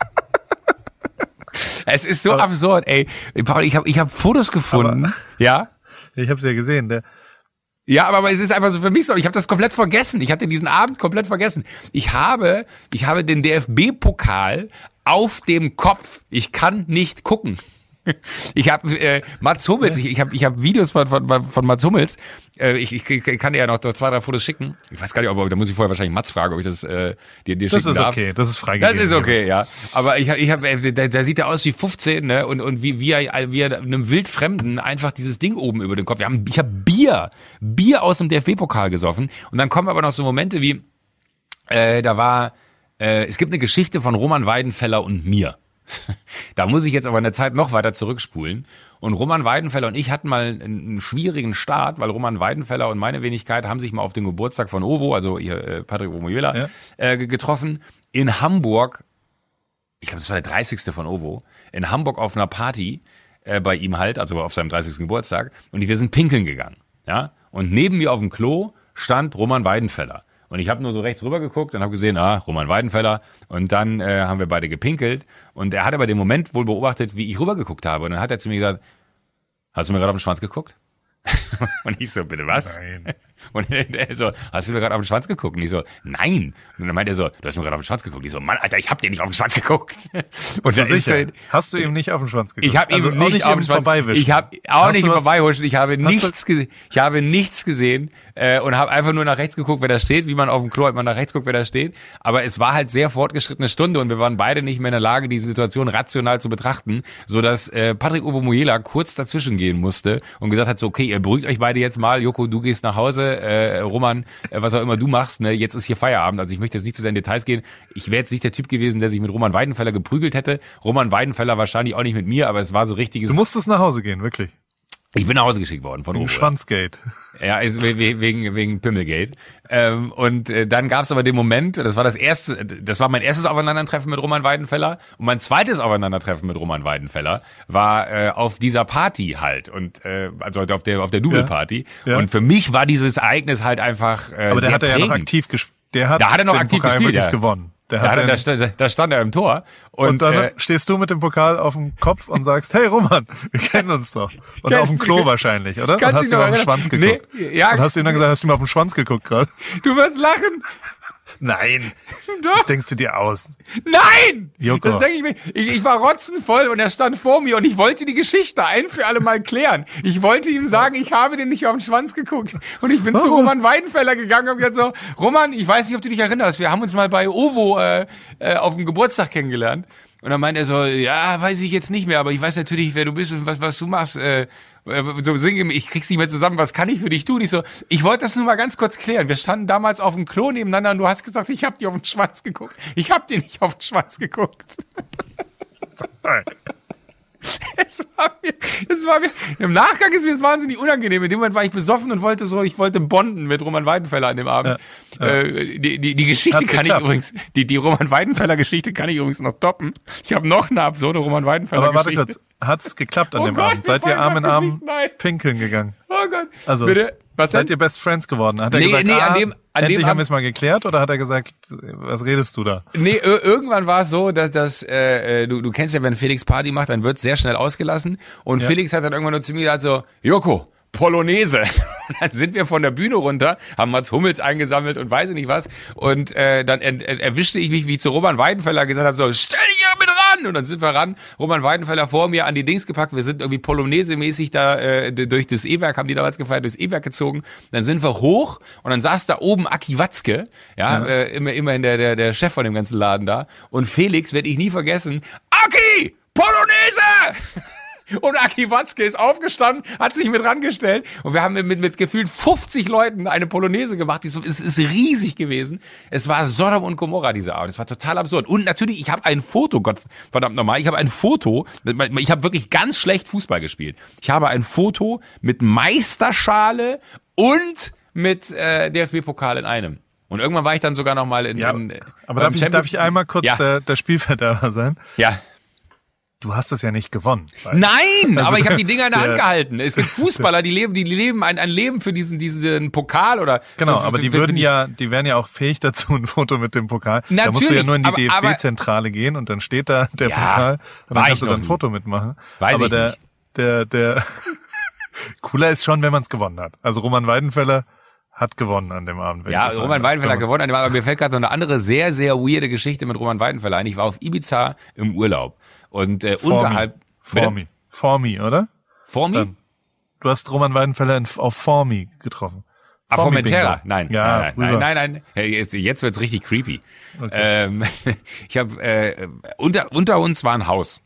es ist so aber, absurd, ey. Paul, ich habe ich hab Fotos gefunden. Aber, ja? Ich habe es ja gesehen. Der, ja, aber, es ist einfach so für mich so. Ich habe das komplett vergessen. Ich hatte diesen Abend komplett vergessen. Ich habe, ich habe den DFB-Pokal auf dem Kopf. Ich kann nicht gucken. Ich habe äh, Mats Hummels, ich, ich habe ich hab Videos von, von, von Mats Hummels. Äh, ich, ich, ich kann dir ja noch zwei, drei Fotos schicken. Ich weiß gar nicht, ob da muss ich vorher wahrscheinlich Mats fragen, ob ich das äh, dir, dir schicken darf. Das ist okay, das ist freigegeben. Das ist okay, ja. Aber ich, ich habe, äh, da, da sieht er aus wie 15, ne? Und, und wie, wie, er, wie er einem Wildfremden einfach dieses Ding oben über den Kopf. Wir haben, ich habe Bier, Bier aus dem DFB-Pokal gesoffen. Und dann kommen aber noch so Momente wie, äh, da war, äh, es gibt eine Geschichte von Roman Weidenfeller und mir. da muss ich jetzt aber in der Zeit noch weiter zurückspulen. Und Roman Weidenfeller und ich hatten mal einen, schwierigen Start, weil Roman Weidenfeller und meine Wenigkeit haben sich mal auf den Geburtstag von Ovo, also hier äh, Patrick Omoyela, ja. äh, getroffen in Hamburg. Ich glaube, das war der 30. von Ovo. In Hamburg auf einer Party äh, bei ihm halt, also auf seinem 30. Geburtstag. Und wir sind pinkeln gegangen. Ja. Und neben mir auf dem Klo stand Roman Weidenfeller. Und ich habe nur so rechts rüber geguckt und habe gesehen, ah, Roman Weidenfeller. Und dann äh, haben wir beide gepinkelt. Und er hat aber den Moment wohl beobachtet, wie ich rübergeguckt habe. Und dann hat er zu mir gesagt, hast du mir gerade auf den Schwanz geguckt? und ich so, bitte was? Nein. Und er so, hast du mir gerade auf den Schwanz geguckt? Und ich so, nein. Und dann meint er so, du hast mir gerade auf den Schwanz geguckt. Ich so, Mann, Alter, ich hab dir nicht auf den Schwanz geguckt. Und das ist so, hast du ihm nicht auf den Schwanz geguckt? Ich habe also ihm nicht, nicht auf den Schwanz Ich habe auch hast nicht vorbeihuschen. Ich habe nichts gesehen. Ich habe nichts gesehen äh, und habe einfach nur nach rechts geguckt, wer da steht, wie man auf dem Klo hat man nach rechts guckt, wer da steht. Aber es war halt sehr fortgeschrittene Stunde und wir waren beide nicht mehr in der Lage, die Situation rational zu betrachten, so dass äh, Patrick Obomoyela kurz dazwischen gehen musste und gesagt hat, so okay, ihr beruhigt euch beide jetzt mal. Joko, du gehst nach Hause. Äh, Roman äh, was auch immer du machst, ne, jetzt ist hier Feierabend. Also ich möchte jetzt nicht zu sehr Details gehen. Ich wäre jetzt nicht der Typ gewesen, der sich mit Roman Weidenfeller geprügelt hätte. Roman Weidenfeller wahrscheinlich auch nicht mit mir, aber es war so richtiges. Du musstest nach Hause gehen, wirklich. Ich bin nach Hause geschickt worden von Wegen Schwanzgate. Ja, wegen, wegen Pimmelgate. Ähm, und äh, dann gab es aber den Moment, das war das erste, das war mein erstes Aufeinandertreffen mit Roman Weidenfeller und mein zweites Aufeinandertreffen mit Roman Weidenfeller war äh, auf dieser Party halt und äh, also auf der auf der Double Party. Ja, ja. Und für mich war dieses Ereignis halt einfach äh, Aber der sehr hat er ja noch aktiv gespielt. Der hat, da hat er noch aktiv Pokal gespielt, ja. gewonnen. Der hat da, da, stand, da stand er im Tor. Und, und dann äh, stehst du mit dem Pokal auf dem Kopf und sagst, hey Roman, wir kennen uns doch. Und auf dem Klo wahrscheinlich, oder? Und hast ihm auf den Schwanz geguckt. Nee, ja. Und hast du ihm dann gesagt, hast du mir auf den Schwanz geguckt gerade? Du wirst lachen. Nein. Doch. Das denkst du dir aus. Nein! Joko. Das denke ich mir. Ich, ich war rotzenvoll und er stand vor mir und ich wollte die Geschichte ein für alle Mal klären. Ich wollte ihm sagen, ich habe den nicht auf den Schwanz geguckt. Und ich bin Warum? zu Roman Weidenfeller gegangen und gesagt so, Roman, ich weiß nicht, ob du dich erinnerst, wir haben uns mal bei Ovo äh, äh, auf dem Geburtstag kennengelernt. Und dann meint er so, ja, weiß ich jetzt nicht mehr, aber ich weiß natürlich, wer du bist und was, was du machst. Äh, äh, so singen, ich krieg's nicht mehr zusammen, was kann ich für dich tun? Ich so, ich wollte das nur mal ganz kurz klären. Wir standen damals auf dem Klo nebeneinander und du hast gesagt, ich hab dir auf den Schwanz geguckt. Ich hab dir nicht auf den Schwanz geguckt. es war mir, es war mir, im Nachgang ist mir das wahnsinnig unangenehm. In dem Moment war ich besoffen und wollte so, ich wollte bonden mit Roman Weidenfeller an dem Abend. Ja, ja. Äh, die, die, die Geschichte Hat's kann geklappt. ich übrigens, die, die Roman Weidenfeller Geschichte kann ich übrigens noch toppen. Ich habe noch eine absurde Roman Weidenfeller Aber warte kurz, hat's geklappt an oh dem Gott, Abend? Seid ihr Arm in Arm pinkeln gegangen? Oh Gott. Also, Bitte? Was seid denn? ihr Best Friends geworden? Hat er nee, gesagt, nee, ah, an dem, an endlich dem haben wir es mal geklärt oder hat er gesagt, was redest du da? Nee, irgendwann war es so, dass das, äh, äh, du, du kennst ja, wenn Felix Party macht, dann wird sehr schnell ausgelassen und ja. Felix hat dann irgendwann nur zu mir gesagt so, Joko, Polonaise. Dann sind wir von der Bühne runter, haben Mats Hummels eingesammelt und weiß ich nicht was. Und äh, dann er, er, erwischte ich mich, wie zu Roman Weidenfeller gesagt habe, so, stell dich hier mit ran! Und dann sind wir ran, Roman Weidenfeller vor mir an die Dings gepackt. Wir sind irgendwie Polonaise-mäßig da äh, durch das E-Werk, haben die damals gefeiert, durchs E-Werk gezogen. Dann sind wir hoch und dann saß da oben Aki Watzke, ja, ja. Äh, immer, immerhin der, der, der Chef von dem ganzen Laden da. Und Felix werde ich nie vergessen. Aki! Polonaise! Und Aki Watzke ist aufgestanden, hat sich mit rangestellt und wir haben mit, mit gefühlt 50 Leuten eine Polonaise gemacht. Es ist riesig gewesen. Es war Sodom und Gomorra diese Art. Es war total absurd. Und natürlich, ich habe ein Foto, Gott verdammt nochmal, ich habe ein Foto, ich habe wirklich ganz schlecht Fußball gespielt. Ich habe ein Foto mit Meisterschale und mit äh, DFB-Pokal in einem. Und irgendwann war ich dann sogar noch mal in, ja, in Aber darf ich, darf ich einmal kurz ja. der, der Spielverderber sein? Ja du hast es ja nicht gewonnen. Nein, also aber ich habe die Dinger in der Hand gehalten. Es gibt Fußballer, die leben, die leben ein, ein Leben für diesen, diesen Pokal oder. Genau, für, aber für, die für, würden ja, die wären ja auch fähig dazu, ein Foto mit dem Pokal. Natürlich, da musst du ja nur in die DFB-Zentrale gehen und dann steht da der ja, Pokal und dann kannst du dann ein Foto mitmachen. Weiß aber ich der, nicht. der, der, cooler ist schon, wenn man es gewonnen hat. Also Roman Weidenfeller hat gewonnen an dem Abend. Ja, Roman Weidenfeller hat gewonnen an dem Abend. Aber mir fällt gerade noch eine andere sehr, sehr weirde Geschichte mit Roman Weidenfeller ein. Ich war auf Ibiza im Urlaub. Und äh, For unterhalb. Formi. Formi, oder? Formi? Ähm, du hast Roman Weidenfeller in, auf Formi getroffen. Ah, Formentera? Nein, ja, nein, nein, nein, nein, nein. Jetzt, jetzt wird's richtig creepy. Okay. Ähm, ich habe äh, unter unter uns war ein Haus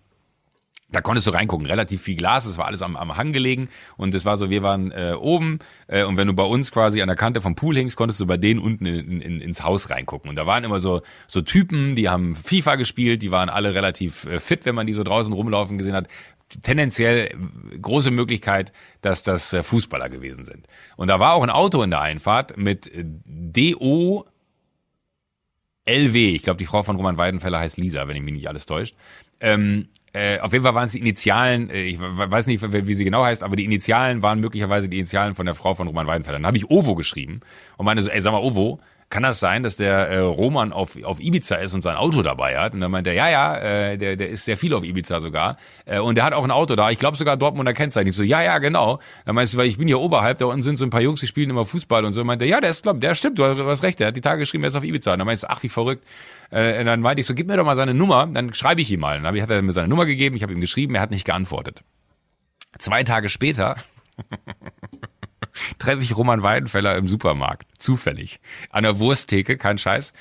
da konntest du reingucken, relativ viel Glas, es war alles am, am Hang gelegen und es war so, wir waren äh, oben äh, und wenn du bei uns quasi an der Kante vom Pool hingst, konntest du bei denen unten in, in, ins Haus reingucken und da waren immer so so Typen, die haben FIFA gespielt, die waren alle relativ äh, fit, wenn man die so draußen rumlaufen gesehen hat. Tendenziell große Möglichkeit, dass das äh, Fußballer gewesen sind. Und da war auch ein Auto in der Einfahrt mit DO LW. Ich glaube, die Frau von Roman Weidenfeller heißt Lisa, wenn ich mich nicht alles täuscht. Ähm, äh, auf jeden Fall waren es die Initialen, äh, ich weiß nicht, wie sie genau heißt, aber die Initialen waren möglicherweise die Initialen von der Frau von Roman Weidenfeller. Dann habe ich Ovo geschrieben und meine so, ey, sag mal, Ovo, kann das sein, dass der äh, Roman auf, auf Ibiza ist und sein Auto dabei hat? Und dann meint er, ja, ja, äh, der, der ist sehr viel auf Ibiza sogar. Äh, und der hat auch ein Auto da. Ich glaube sogar Dortmunder Kennzeichen. Ich so, ja, ja, genau. Dann meinst du, weil ich bin hier oberhalb, da unten sind so ein paar Jungs, die spielen immer Fußball und so. Und meint er, ja, der ist, glaub, der stimmt, du hast recht, der hat die Tage geschrieben, er ist auf Ibiza. Und dann meinst du, ach, wie verrückt. Äh, und dann meinte ich so, gib mir doch mal seine Nummer, dann schreibe ich ihm mal. Dann hat er mir seine Nummer gegeben, ich habe ihm geschrieben, er hat nicht geantwortet. Zwei Tage später treffe ich Roman Weidenfeller im Supermarkt. Zufällig. An der Wursttheke, kein Scheiß.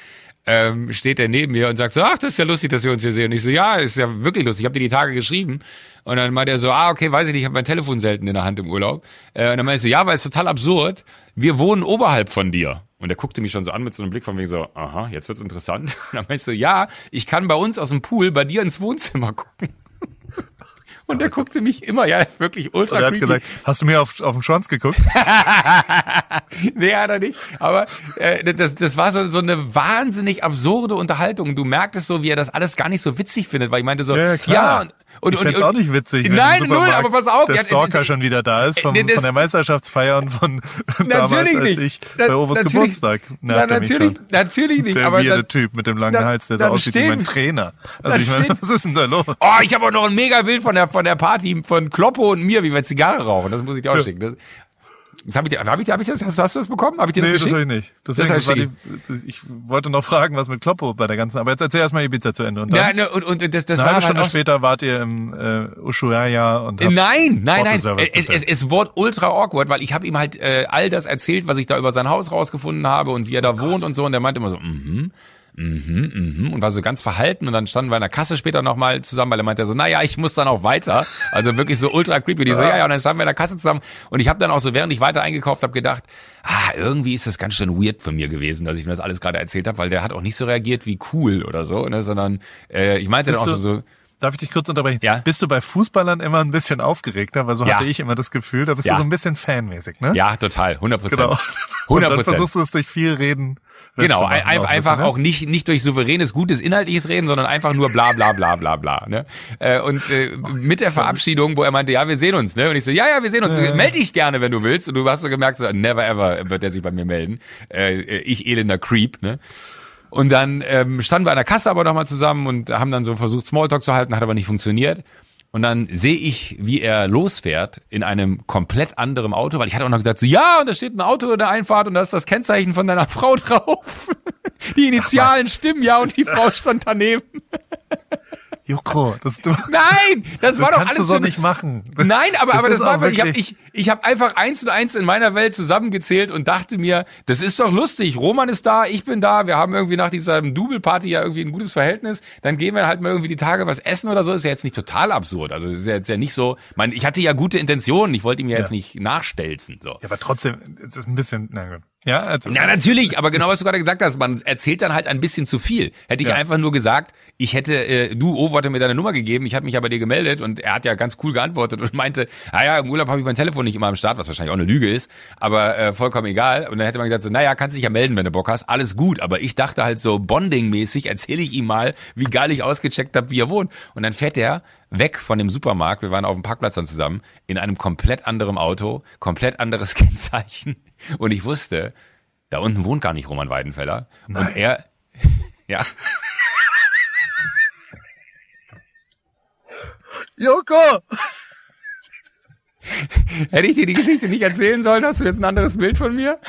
Ähm, steht er neben mir und sagt so, ach, das ist ja lustig, dass wir uns hier sehen. Und ich so, ja, ist ja wirklich lustig. Ich habe dir die Tage geschrieben. Und dann meint er so, ah, okay, weiß ich nicht, ich habe mein Telefon selten in der Hand im Urlaub. Äh, und dann meinte ich so, ja, weil es total absurd. Wir wohnen oberhalb von dir. Und er guckte mich schon so an mit so einem Blick von wegen so, aha, jetzt wird's interessant. Und dann meinst du, ja, ich kann bei uns aus dem Pool bei dir ins Wohnzimmer gucken. Und der guckte mich immer, ja, wirklich ultra Und er hat gesagt, hast du mir auf, auf den Schwanz geguckt? nee, hat er nicht. Aber äh, das, das war so, so eine wahnsinnig absurde Unterhaltung. Du merktest so, wie er das alles gar nicht so witzig findet, weil ich meinte so, ja, klar. ja und, und, ich find's auch nicht witzig. Nein, null, aber pass auf. Der Stalker ja, schon wieder da ist vom, das, von der Meisterschaftsfeier und von damals, als ich bei Ovos Geburtstag na, natürlich, natürlich nicht. Der aber weirde Typ mit dem langen Hals, der so aussieht stehen, wie mein Trainer. Also ich meine, was ist denn da los? Oh, ich habe auch noch ein mega Bild von der, von der Party von Kloppo und mir, wie wir Zigarre rauchen. Das muss ich dir auch schicken. Das, das hab ich, hab ich, hab ich das, hast, hast du das bekommen? Hab ich dir das nee, geschickt? das habe ich nicht. Deswegen, das das die, das, ich wollte noch fragen, was mit Kloppo bei der ganzen, aber jetzt erzähl erstmal Ibiza zu Ende. Und dann, ja, ne, und, und das, das eine war halbe Stunde später wart ihr im äh, Ushuaia und Nein, nein, nein. Es, es, es wurde ultra awkward, weil ich habe ihm halt äh, all das erzählt, was ich da über sein Haus rausgefunden habe und wie er da oh wohnt und so. Und er meinte immer so, mhm. Mhm, mhm. Und war so ganz verhalten und dann standen wir in der Kasse später nochmal zusammen, weil er meinte so, naja, ich muss dann auch weiter. Also wirklich so ultra creepy. Die so, ja, ja, und dann standen wir in der Kasse zusammen und ich habe dann auch so, während ich weiter eingekauft habe, gedacht, ah, irgendwie ist das ganz schön weird von mir gewesen, dass ich mir das alles gerade erzählt habe, weil der hat auch nicht so reagiert wie cool oder so, ne, sondern äh, ich meinte Bist dann auch so, so Darf ich dich kurz unterbrechen? Ja. Bist du bei Fußballern immer ein bisschen aufgeregter? Weil so Ja. hatte ich immer das Gefühl, da bist Ja. du so ein bisschen fanmäßig, ne? ja, total, 100 Prozent. Genau. 100 Und dann Prozent. versuchst du es durch viel Reden. Genau, wettzumachen ein, auch, einfach auch nicht nicht durch souveränes, gutes, inhaltliches Reden, sondern einfach nur bla bla bla bla bla. Ne? Äh, und äh, mit der Verabschiedung, wo er meinte, ja, wir sehen uns, ne? Und ich so, ja, ja, wir sehen uns. Ja. Meld dich gerne, wenn du willst. Und du hast so gemerkt, so, never ever wird er sich bei mir melden. Äh, ich elender Creep, ne? Und dann ähm, standen wir an der Kasse aber nochmal zusammen und haben dann so versucht, Smalltalk zu halten, hat aber nicht funktioniert. Und dann sehe ich, wie er losfährt in einem komplett anderen Auto, weil ich hatte auch noch gesagt, so, ja, und da steht ein Auto in der Einfahrt und da ist das Kennzeichen von deiner Frau drauf. Die Initialen stimmen, ja, und die Frau stand daneben. Joko, das du, Nein, das war doch kannst alles du so nicht machen. Nein, aber Das aber das war wirklich, ich habe ich, ich hab einfach eins und eins in meiner Welt zusammengezählt und dachte mir, das ist doch lustig. Roman ist da, ich bin da, wir haben irgendwie nach dieser Double-Party ja irgendwie ein gutes Verhältnis. Dann gehen wir halt mal irgendwie die Tage was essen oder so. Ist ja jetzt nicht total absurd. Also ist ja jetzt ja nicht so. Man, ich hatte ja gute Intentionen. Ich wollte ihm ja jetzt Ja. nicht nachstelzen. So. Ja, aber trotzdem, es ist ein bisschen, na gut. Ja, also, Ja, natürlich, aber genau was du gerade gesagt hast, man erzählt dann halt ein bisschen zu viel. Hätte ich Ja. einfach nur gesagt, ich hätte, äh, du, Ovo hatte mir deine Nummer gegeben, ich hatte mich ja bei dir gemeldet und er hat ja ganz cool geantwortet und meinte, ah ja, im Urlaub habe ich mein Telefon nicht immer am Start, was wahrscheinlich auch eine Lüge ist, aber äh, vollkommen egal. Und dann hätte man gesagt, so, naja, kannst dich ja melden, wenn du Bock hast, alles gut. Aber ich dachte halt so Bonding-mäßig, erzähle ich ihm mal, wie geil ich ausgecheckt habe, wie er wohnt. Und dann fährt er weg von dem Supermarkt, wir waren auf dem Parkplatz dann zusammen, in einem komplett anderen Auto, komplett anderes Kennzeichen. Und ich wusste, da unten wohnt gar nicht Roman Weidenfeller. Und Nein. er, ja, Joko! hätte ich dir die Geschichte nicht erzählen sollen, hast du jetzt ein anderes Bild von mir?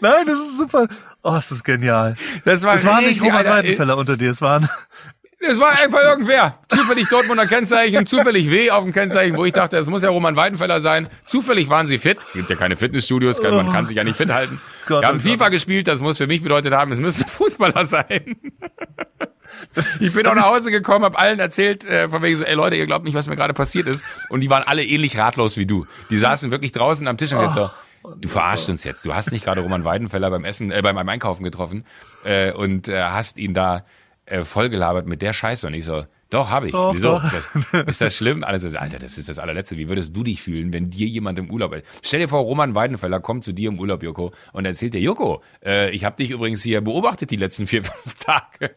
Nein, das ist super. Oh, das ist genial. Das war, Es war nicht Roman Alter, Weidenfeller unter dir, es waren Es war einfach irgendwer. Zufällig Dortmunder Kennzeichen, zufällig W auf dem Kennzeichen, wo ich dachte, es muss ja Roman Weidenfeller sein. Zufällig waren sie fit. Gibt ja keine Fitnessstudios, kann, man kann sich ja nicht fit halten. Gott, Wir haben oh FIFA gespielt, das muss für mich bedeutet haben, es müssen Fußballer sein. Ich bin auch nach Hause gekommen, habe allen erzählt, äh, von wegen so, ey Leute, ihr glaubt nicht, was mir gerade passiert ist. Und die waren alle ähnlich ratlos wie du. Die saßen wirklich draußen am Tisch und gesagt so, du verarschst uns jetzt. Du hast nicht gerade Roman Weidenfeller beim Essen, äh, beim, beim Einkaufen getroffen äh, und äh, hast ihn da äh, vollgelabert mit der Scheiße. Und ich so, doch, habe ich. Doch, Wieso? doch. Das, ist das schlimm? Alles so, Alter, das ist das allerletzte. Wie würdest du dich fühlen, wenn dir jemand im Urlaub ist? Stell dir vor, Roman Weidenfeller kommt zu dir im Urlaub, Joko, und erzählt dir, Joko, äh, ich habe dich übrigens hier beobachtet die letzten vier, fünf Tage.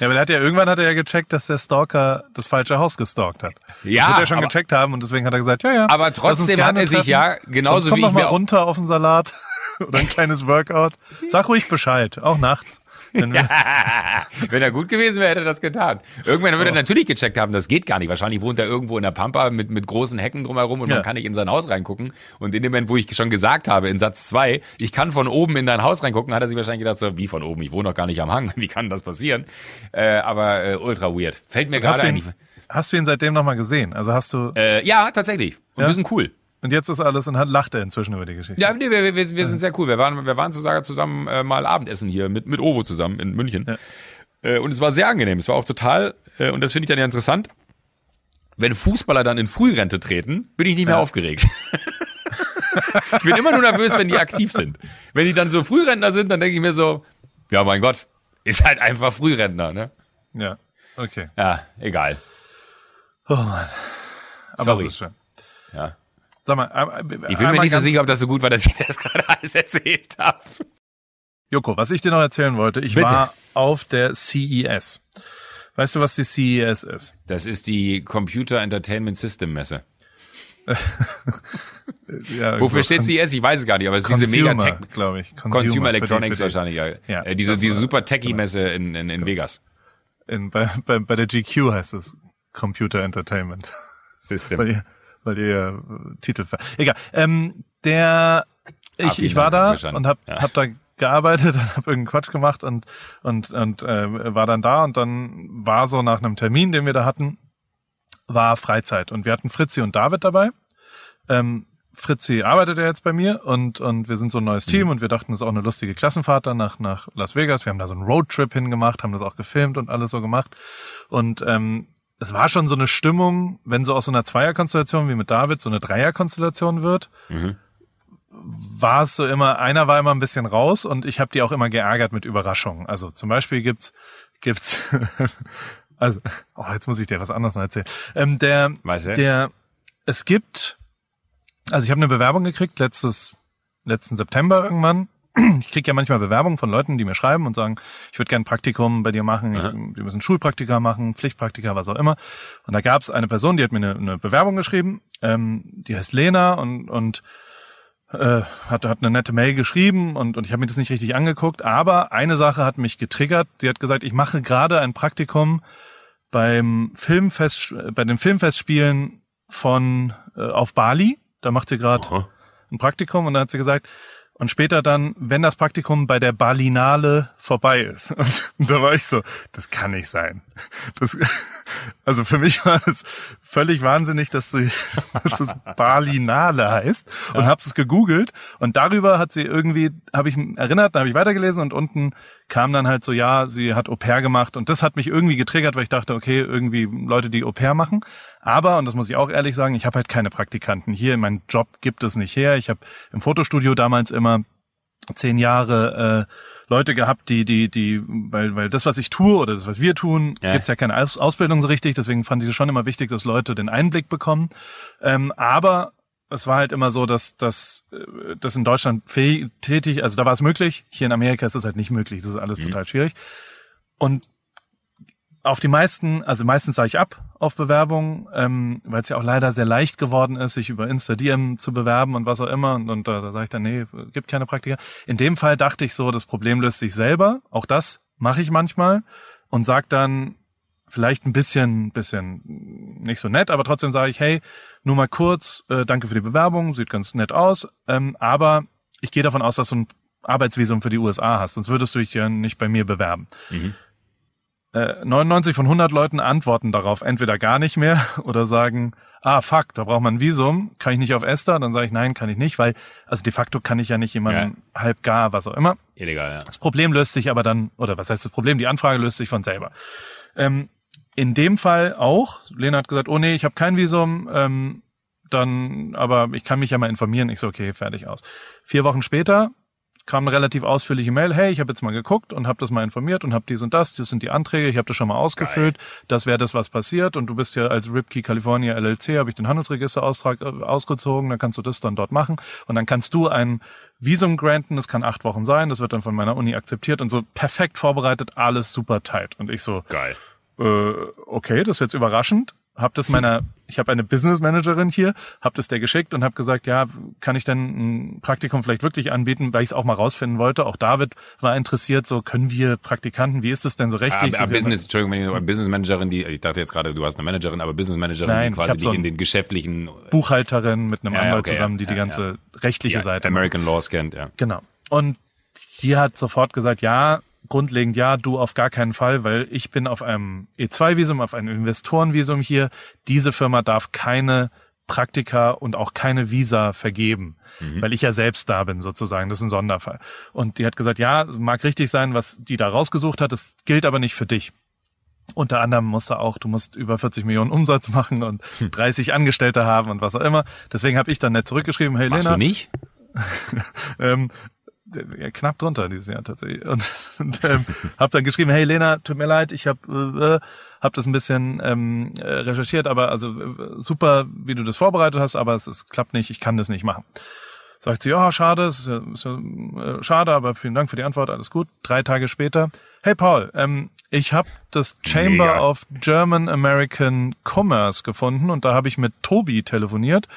Ja, aber er hat ja irgendwann hat er ja gecheckt, dass der Stalker das falsche Haus gestalkt hat. Ja, das wird er schon aber- gecheckt haben und deswegen hat er gesagt, ja, ja. Aber trotzdem hat er sich treffen. ja genauso Sonst komm wie ich mal runter auf den Salat oder ein kleines Workout. Sag ruhig Bescheid, auch nachts. Wenn wir, Wenn er gut gewesen wäre, hätte er das getan. Irgendwann würde er natürlich gecheckt haben, das geht gar nicht. Wahrscheinlich wohnt er irgendwo in der Pampa mit, mit großen Hecken drumherum und Ja. man kann nicht in sein Haus reingucken. Und in dem Moment, wo ich schon gesagt habe, in Satz zwei, ich kann von oben in dein Haus reingucken, hat er sich wahrscheinlich gedacht, so, wie von oben? Ich wohne doch gar nicht am Hang. Wie kann das passieren? Äh, aber äh, ultra weird. Fällt mir gerade ein. hast du ihn seitdem nochmal gesehen? Also hast du, Äh, ja, tatsächlich. Und Ja? wir sind cool. Und jetzt ist alles und hat, lacht er inzwischen über die Geschichte. Ja, nee, wir, wir, wir sind sehr cool. Wir waren, wir waren sogar zusammen äh, mal Abendessen hier mit, mit Ovo zusammen in München. Ja. Äh, und es war sehr angenehm. Es war auch total, äh, und das finde ich dann ja interessant, wenn Fußballer dann in Frührente treten, bin ich nicht mehr aufgeregt. ich bin immer nur nervös, wenn die aktiv sind. Wenn die dann so Frührentner sind, dann denke ich mir so, ja mein Gott, ist halt einfach Frührentner, ne? Ja, okay. Ja, egal. Oh Mann. Aber Sorry. ist schön. Ja. Sag mal, Ich bin mir nicht so sicher, ob das so gut war, dass ich das gerade alles erzählt habe. Joko, was ich dir noch erzählen wollte, ich Bitte. war auf der CES. Weißt du, was die CES ist? Das ist die Computer Entertainment System Messe. Ja, Wofür steht CES? Ich weiß es gar nicht, aber es ist diese mega Consumer, Tech, glaube ich. Consumer die- Electronics die- wahrscheinlich, ja. Ja, äh, diese, diese war- super Techie-Messe in, in, in Vegas. In, bei, bei, bei der GQ heißt es Computer Entertainment. System. Weil ihr äh, Titel ver Egal. Ähm, der ich, Ah, ich war Dank, da und hab, Ja. hab da gearbeitet und hab irgendeinen Quatsch gemacht und und und äh, war dann da und dann war so nach einem Termin, den wir da hatten, war Freizeit und wir hatten Fritzi und David dabei. Ähm, Fritzi arbeitet ja jetzt bei mir und und wir sind so ein neues Team und wir dachten, das ist auch eine lustige Klassenfahrt dann nach nach Las Vegas. Wir haben da so einen Roadtrip hingemacht, haben das auch gefilmt und alles so gemacht und ähm, es war schon so eine Stimmung, wenn so aus so einer Zweierkonstellation wie mit David so eine Dreierkonstellation wird, war es so immer, einer war immer ein bisschen raus und ich habe die auch immer geärgert mit Überraschungen. Also zum Beispiel gibt's, gibt's, also, oh, jetzt muss ich dir was anderes noch erzählen. Ähm, der, Weißt du? der, es gibt, also ich habe eine Bewerbung gekriegt letztes, letzten September irgendwann. Ich krieg ja manchmal Bewerbungen von Leuten, die mir schreiben und sagen, ich würde gerne ein Praktikum bei dir machen, ich, wir müssen Schulpraktika machen, Pflichtpraktika, was auch immer. Und da gab es eine Person, die hat mir eine, eine Bewerbung geschrieben, ähm, die heißt Lena und, und äh, hat, hat eine nette Mail geschrieben und, und ich habe mir das nicht richtig angeguckt, aber eine Sache hat mich getriggert. Sie hat gesagt, ich mache gerade ein Praktikum beim Filmfest, bei den Filmfestspielen von äh, auf Bali. Da macht sie gerade ein Praktikum und dann hat sie gesagt, und später dann, wenn das Praktikum bei der Berlinale vorbei ist. Und da war ich so, das kann nicht sein. Das, also für mich war es völlig wahnsinnig, dass, sie, dass das Berlinale heißt und habe es gegoogelt und darüber hat sie irgendwie, habe ich erinnert, da habe ich weitergelesen und unten kam dann halt so, ja, sie hat Au pair gemacht und das hat mich irgendwie getriggert, weil ich dachte, okay, irgendwie Leute, die Au pair machen. Aber, und das muss ich auch ehrlich sagen, ich habe halt keine Praktikanten hier. Mein Job gibt es nicht her. Ich habe im Fotostudio damals immer zehn Jahre äh, Leute gehabt, die, die, die, weil, weil das, was ich tue oder das, was wir tun, Ja. gibt's ja keine Aus Ausbildung so richtig. Deswegen fand ich es schon immer wichtig, dass Leute den Einblick bekommen. Ähm, aber es war halt immer so, dass, dass äh, das in Deutschland tätig, also da war es möglich. Hier in Amerika ist das halt nicht möglich. Das ist alles total schwierig. Und auf die meisten, also meistens sage ich ab auf Bewerbungen, ähm, weil es ja auch leider sehr leicht geworden ist, sich über Insta DM zu bewerben und was auch immer. Und, und da, da sage ich dann, nee, gibt keine Praktika. In dem Fall dachte ich so, das Problem löst sich selber. Auch das mache ich manchmal und sag dann vielleicht ein bisschen, bisschen nicht so nett, aber trotzdem sage ich, hey, nur mal kurz, äh, danke für die Bewerbung, sieht ganz nett aus, ähm, aber ich gehe davon aus, dass du ein Arbeitsvisum für die USA hast, sonst würdest du dich ja nicht bei mir bewerben. Äh, 99 von 100 Leuten antworten darauf entweder gar nicht mehr oder sagen, ah fuck, da braucht man ein Visum, kann ich nicht auf Esther? Dann sage ich, nein, kann ich nicht, weil, also de facto kann ich ja nicht jemanden ja. halb gar, was auch immer. Illegal, ja. Das Problem löst sich aber dann, oder was heißt das Problem? Die Anfrage löst sich von selber. Ähm, in dem Fall auch, Lena hat gesagt, oh nee, ich habe kein Visum, ähm, dann, aber ich kann mich ja mal informieren. Ich so, okay, fertig aus. Vier Wochen später kam eine relativ ausführliche Mail, hey, ich habe jetzt mal geguckt und habe das mal informiert und habe dies und das, das sind die Anträge, ich habe das schon mal ausgefüllt, Geil. das wäre das, was passiert und du bist ja als Ripkey California LLC, habe ich den Handelsregisteraustrag äh, ausgezogen, dann kannst du das dann dort machen und dann kannst du ein Visum granten, das kann acht Wochen sein, das wird dann von meiner Uni akzeptiert und so perfekt vorbereitet, alles super tight und ich so, Geil. Äh, okay, das ist jetzt überraschend, habe das meiner, ich habe eine Business Managerin hier, habe das der geschickt und habe gesagt, ja, kann ich denn ein Praktikum vielleicht wirklich anbieten, weil ich es auch mal rausfinden wollte. Auch David war interessiert, so können wir Praktikanten, wie ist das denn so rechtlich? Ah, Business, Entschuldigung, wenn ich Business Managerin, die, ich dachte jetzt gerade, du hast eine Managerin, aber Business Managerin, Nein, die quasi dich so in den geschäftlichen Buchhalterin mit einem ja, Anwalt okay, zusammen, die ja, die ganze ja. rechtliche Seite American Law scannt, ja. Genau. Und sie hat sofort gesagt, ja, grundlegend ja, du auf gar keinen Fall, weil ich bin auf einem E2-Visum, auf einem Investorenvisum hier. Diese Firma darf keine Praktika und auch keine Visa vergeben, mhm. weil ich ja selbst da bin sozusagen. Das ist ein Sonderfall. Und die hat gesagt, ja, mag richtig sein, was die da rausgesucht hat, das gilt aber nicht für dich. Unter anderem musst du auch, du musst über 40 Millionen Umsatz machen und 30 hm. Angestellte haben und was auch immer. Deswegen habe ich dann nicht zurückgeschrieben, hey Machst Lena. du nicht? ähm, knapp drunter dieses Jahr tatsächlich. Und, und ähm, habe dann geschrieben, hey Lena, tut mir leid, ich habe äh, hab das ein bisschen ähm, äh, recherchiert, aber also äh, super, wie du das vorbereitet hast, aber es, es klappt nicht, ich kann das nicht machen. Sagt sie, ja, schade, ist ja, ist ja äh, schade, aber vielen Dank für die Antwort, alles gut. Drei Tage später, hey Paul, ähm, ich habe das Chamber Mega. of German American Commerce gefunden und da habe ich mit Tobi telefoniert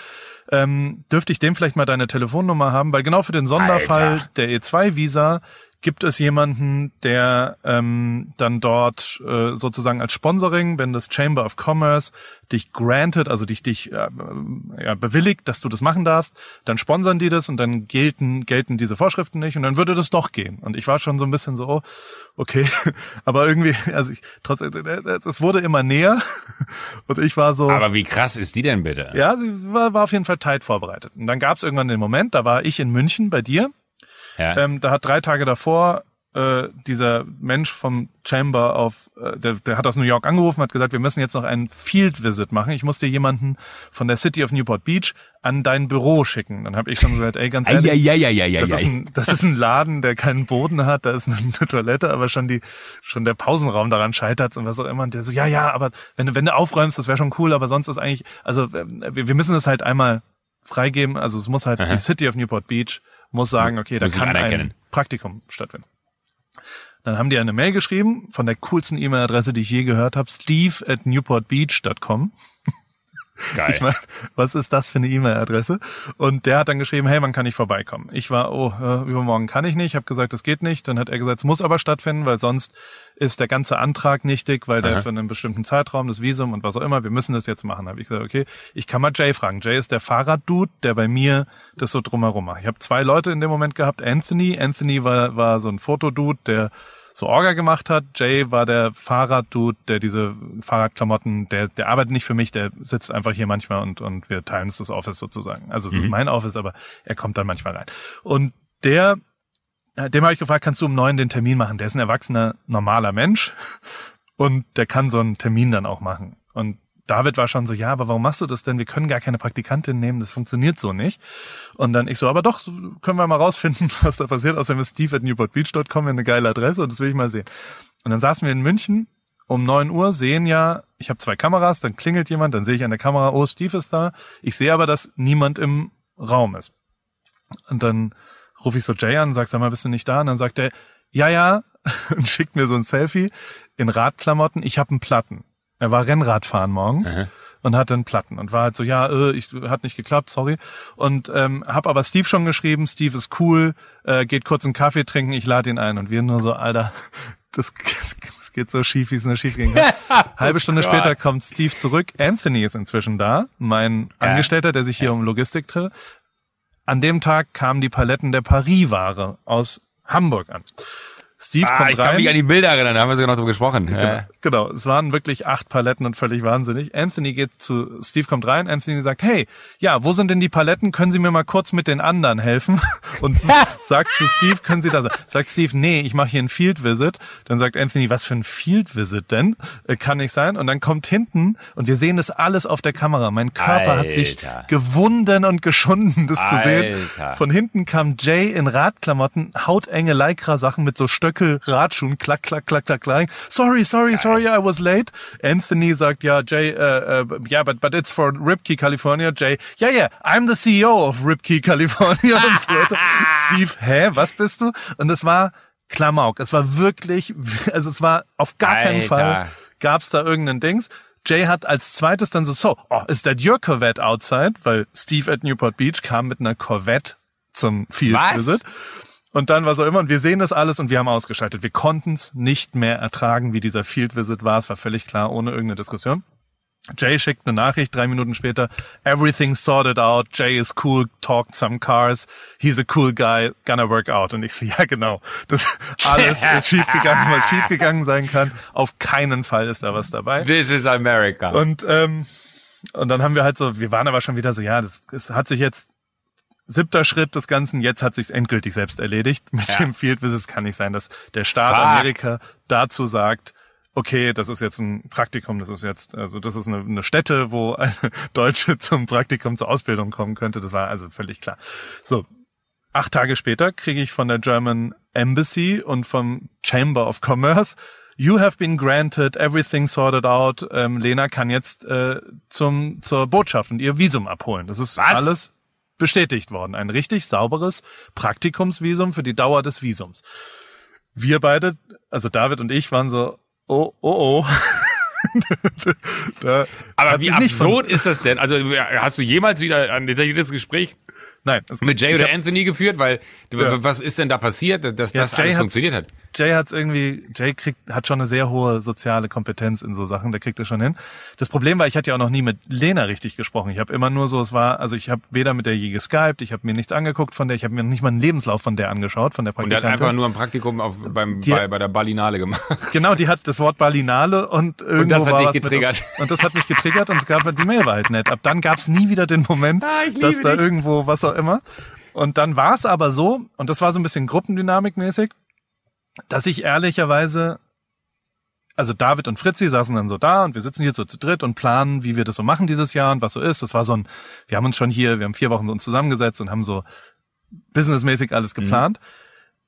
ähm, dürfte ich dem vielleicht mal deine Telefonnummer haben, weil genau für den Sonderfall Alter. der E2-Visa gibt es jemanden, der ähm, dann dort äh, sozusagen als Sponsoring, wenn das Chamber of Commerce dich granted, also dich dich äh, ja, bewilligt, dass du das machen darfst, dann sponsern die das und dann gelten gelten diese Vorschriften nicht und dann würde das doch gehen. Und ich war schon so ein bisschen so, okay, aber irgendwie, also ich, trotz, es äh, äh, wurde immer näher und ich war so. Aber wie krass ist die denn bitte? Ja, sie war, war auf jeden Fall tight vorbereitet. Und dann gab es irgendwann den Moment, da war ich in München bei dir ja. Ähm, da hat drei Tage davor äh, dieser Mensch vom Chamber auf, äh, der, der hat aus New York angerufen, hat gesagt, wir müssen jetzt noch einen Field Visit machen. Ich muss dir jemanden von der City of Newport Beach an dein Büro schicken. Dann habe ich schon gesagt, ey, ganz ehrlich, ja, ja, ja, ja, das, ist ein, das ist ein Laden, der keinen Boden hat, da ist eine Toilette, aber schon die, schon der Pausenraum daran scheitert und was auch immer. Und der so, ja, ja, aber wenn du, wenn du aufräumst, das wäre schon cool, aber sonst ist eigentlich, also wir, wir müssen es halt einmal freigeben. Also es muss halt Aha. die City of Newport Beach muss sagen, okay, da kann ein Praktikum stattfinden. Dann haben die eine Mail geschrieben von der coolsten E-Mail-Adresse, die ich je gehört habe, steve at newportbeach.com. Geil. Ich meine, was ist das für eine E-Mail-Adresse? Und der hat dann geschrieben, hey, wann kann ich vorbeikommen? Ich war, oh, äh, übermorgen kann ich nicht. Ich habe gesagt, das geht nicht. Dann hat er gesagt, es muss aber stattfinden, weil sonst ist der ganze Antrag nichtig, weil der Aha. für einen bestimmten Zeitraum, das Visum und was auch immer, wir müssen das jetzt machen. Habe ich gesagt, okay, ich kann mal Jay fragen. Jay ist der Fahrraddude, der bei mir das so drumherum macht. Ich habe zwei Leute in dem Moment gehabt. Anthony, Anthony war, war so ein Fotodude, der so Orga gemacht hat. Jay war der Fahrraddude, der diese Fahrradklamotten, der, der arbeitet nicht für mich, der sitzt einfach hier manchmal und, und wir teilen uns das Office sozusagen. Also es mhm. ist mein Office, aber er kommt dann manchmal rein. Und der, dem habe ich gefragt, kannst du um neun den Termin machen? Der ist ein erwachsener, normaler Mensch und der kann so einen Termin dann auch machen. Und David war schon so, ja, aber warum machst du das denn? Wir können gar keine Praktikantin nehmen, das funktioniert so nicht. Und dann ich so, aber doch, können wir mal rausfinden, was da passiert. Außerdem ist steve at newportbeach.com eine geile Adresse und das will ich mal sehen. Und dann saßen wir in München um neun Uhr, sehen ja, ich habe zwei Kameras, dann klingelt jemand, dann sehe ich an der Kamera, oh, Steve ist da. Ich sehe aber, dass niemand im Raum ist. Und dann rufe ich so Jay an, sag, sag mal, bist du nicht da? Und dann sagt er, ja, ja, und schickt mir so ein Selfie in Radklamotten, ich habe einen Platten. Er war Rennradfahren morgens. Aha. Und hatte einen Platten und war halt so, ja, äh, ich hat nicht geklappt, sorry. Und ähm, habe aber Steve schon geschrieben, Steve ist cool, äh, geht kurz einen Kaffee trinken, ich lade ihn ein. Und wir nur so, Alter, das, das geht so schief, wie es nur schief ging. Halbe Stunde oh später kommt Steve zurück. Anthony ist inzwischen da, mein ja. Angestellter, der sich hier ja. um Logistik tritt. An dem Tag kamen die Paletten der Paris-Ware aus Hamburg an. Steve ah, kommt ich rein. kann mich an die Bilder erinnern, da haben wir sogar noch drüber gesprochen. Genau, Ja. Genau, es waren wirklich acht Paletten und völlig wahnsinnig. Anthony geht zu, Steve kommt rein, Anthony sagt, hey, ja, wo sind denn die Paletten? Können Sie mir mal kurz mit den anderen helfen? Und sagt zu Steve, können Sie da sein? Sagt Steve, nee, ich mache hier ein Field Visit. Dann sagt Anthony, was für ein Field Visit denn? Äh, kann nicht sein. Und dann kommt hinten und wir sehen das alles auf der Kamera. Mein Körper hat sich Alter. gewunden und geschunden, das zu sehen. Alter. Von hinten kam Jay in Radklamotten, hautenge Lycra-Sachen mit so Stöckel-Radschuhen, klack, klack, klack, klack, klack. Sorry, sorry, sorry, I was late. Anthony sagt, ja, Jay, äh, äh, yeah, but, but it's for Ripkey, California. Jay, yeah, yeah, I'm the CEO of Ripkey, California. Und so weiter. Steve, hä, was bist du? Und es war Klamauk. Es war wirklich, also es war auf gar keinen Alter. Fall gab's da irgendeinen Dings. Jay hat als zweites dann so, so, oh, is that your Corvette outside? Weil Steve at Newport Beach kam mit einer Corvette zum Field Was? Visit. Und dann war so immer, und wir sehen das alles und wir haben ausgeschaltet. Wir konnten es nicht mehr ertragen, wie dieser Field Visit war. Es war völlig klar, ohne irgendeine Diskussion. Jay schickt eine Nachricht drei Minuten später. Everything's sorted out. Jay is cool, talked some cars. He's a cool guy, gonna work out. Und ich so, ja genau. Das alles ist schiefgegangen, was schiefgegangen sein kann. Auf keinen Fall ist da was dabei. This is America. Und, ähm, und dann haben wir halt so, wir waren aber schon wieder so, ja, das, das hat sich jetzt siebter Schritt des Ganzen, jetzt hat sich's endgültig selbst erledigt. Mit Ja. dem Field Visit Es kann nicht sein, dass der Staat Fuck. Amerika dazu sagt, okay, das ist jetzt ein Praktikum, das ist jetzt, also das ist eine, eine Stätte, wo eine Deutsche zum Praktikum zur Ausbildung kommen könnte. Das war also völlig klar. So, acht Tage später kriege ich von der German Embassy und vom Chamber of Commerce You have been granted, everything sorted out. Ähm, Lena kann jetzt äh, zum zur Botschaft und ihr Visum abholen. Das ist Was? alles bestätigt worden. Ein richtig sauberes Praktikumsvisum für die Dauer des Visums. Wir beide, also David und ich, waren so, oh, oh, oh. Aber wie absurd ist das denn? Also hast du jemals wieder ein detailliertes Gespräch Nein, mit Jay oder Anthony geführt? Weil Ja. was ist denn da passiert, dass, dass Ja, das Jay alles funktioniert hat? Jay hat's irgendwie, Jay kriegt, hat schon eine sehr hohe soziale Kompetenz in so Sachen, der kriegt das schon hin. Das Problem war, ich hatte ja auch noch nie mit Lena richtig gesprochen. Ich habe immer nur so, es war, also ich habe weder mit der je geskypt, ich habe mir nichts angeguckt von der, ich habe mir nicht mal einen Lebenslauf von der angeschaut, von der Und der hat Praktikantin. einfach nur ein Praktikum auf, beim, Die- bei, bei der Berlinale gemacht. Genau, die hat das Wort Berlinale und irgendwo das hat war dich was mit- getriggert. und das hat mich getriggert und es gab die Mail war halt nett. Ab dann gab's nie wieder den Moment, Ah, dass da dich. irgendwo was auch immer. Und dann war es aber so, und das war so ein bisschen Gruppendynamikmäßig, dass ich ehrlicherweise, also David und Fritzi saßen dann so da und wir sitzen hier so zu dritt und planen, wie wir das so machen dieses Jahr und was so ist. Das war so ein, wir haben uns schon hier, wir haben vier Wochen so uns zusammengesetzt und haben so businessmäßig alles geplant.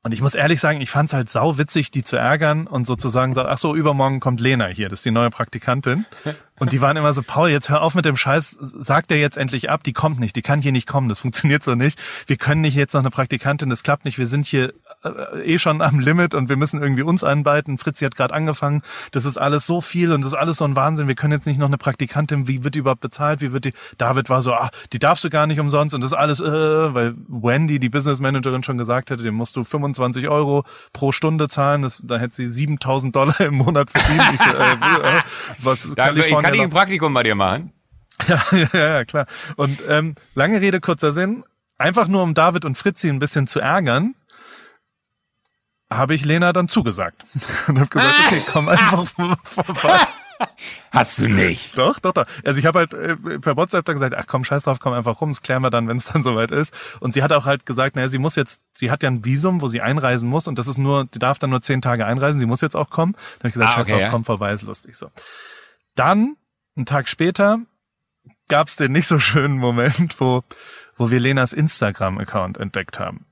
Und ich muss ehrlich sagen, ich fand's halt sau witzig, die zu ärgern und sozusagen sagen, ach so, übermorgen kommt Lena hier, das ist die neue Praktikantin. Und die waren immer so, Paul, jetzt hör auf mit dem Scheiß, sag der jetzt endlich ab, die kommt nicht, die kann hier nicht kommen, das funktioniert so nicht. Wir können nicht jetzt noch eine Praktikantin, das klappt nicht, wir sind hier eh schon am Limit und wir müssen irgendwie uns einbeiten. Fritzi hat gerade angefangen, das ist alles so viel und das ist alles so ein Wahnsinn, wir können jetzt nicht noch eine Praktikantin, wie wird die überhaupt bezahlt, wie wird die, David war so, ah, die darfst du gar nicht umsonst und das ist alles, äh, weil Wendy, die Business Managerin schon gesagt hätte, dem musst du 25 Euro pro Stunde zahlen, das, da hätte sie 7000 Dollar im Monat verdient. Ich so, äh, äh, was Da, ich kann ich ein Praktikum bei dir machen. ja, ja, ja, klar. Und ähm, lange Rede, kurzer Sinn. Einfach nur, um David und Fritzi ein bisschen zu ärgern, habe ich Lena dann zugesagt. Und habe gesagt, okay, komm einfach vorbei. Hast du nicht. Doch, doch, doch. Also ich habe halt äh, per WhatsApp dann gesagt, ach komm, scheiß drauf, komm einfach rum, das klären wir dann, wenn es dann soweit ist. Und sie hat auch halt gesagt, naja, sie muss jetzt, sie hat ja ein Visum, wo sie einreisen muss und das ist nur, die darf dann nur zehn Tage einreisen, sie muss jetzt auch kommen. Dann habe ich gesagt, Ah, scheiß okay, drauf, ja. komm vorbei, ist lustig so. Dann, einen Tag später, gab es den nicht so schönen Moment, wo, wo wir Lenas Instagram-Account entdeckt haben.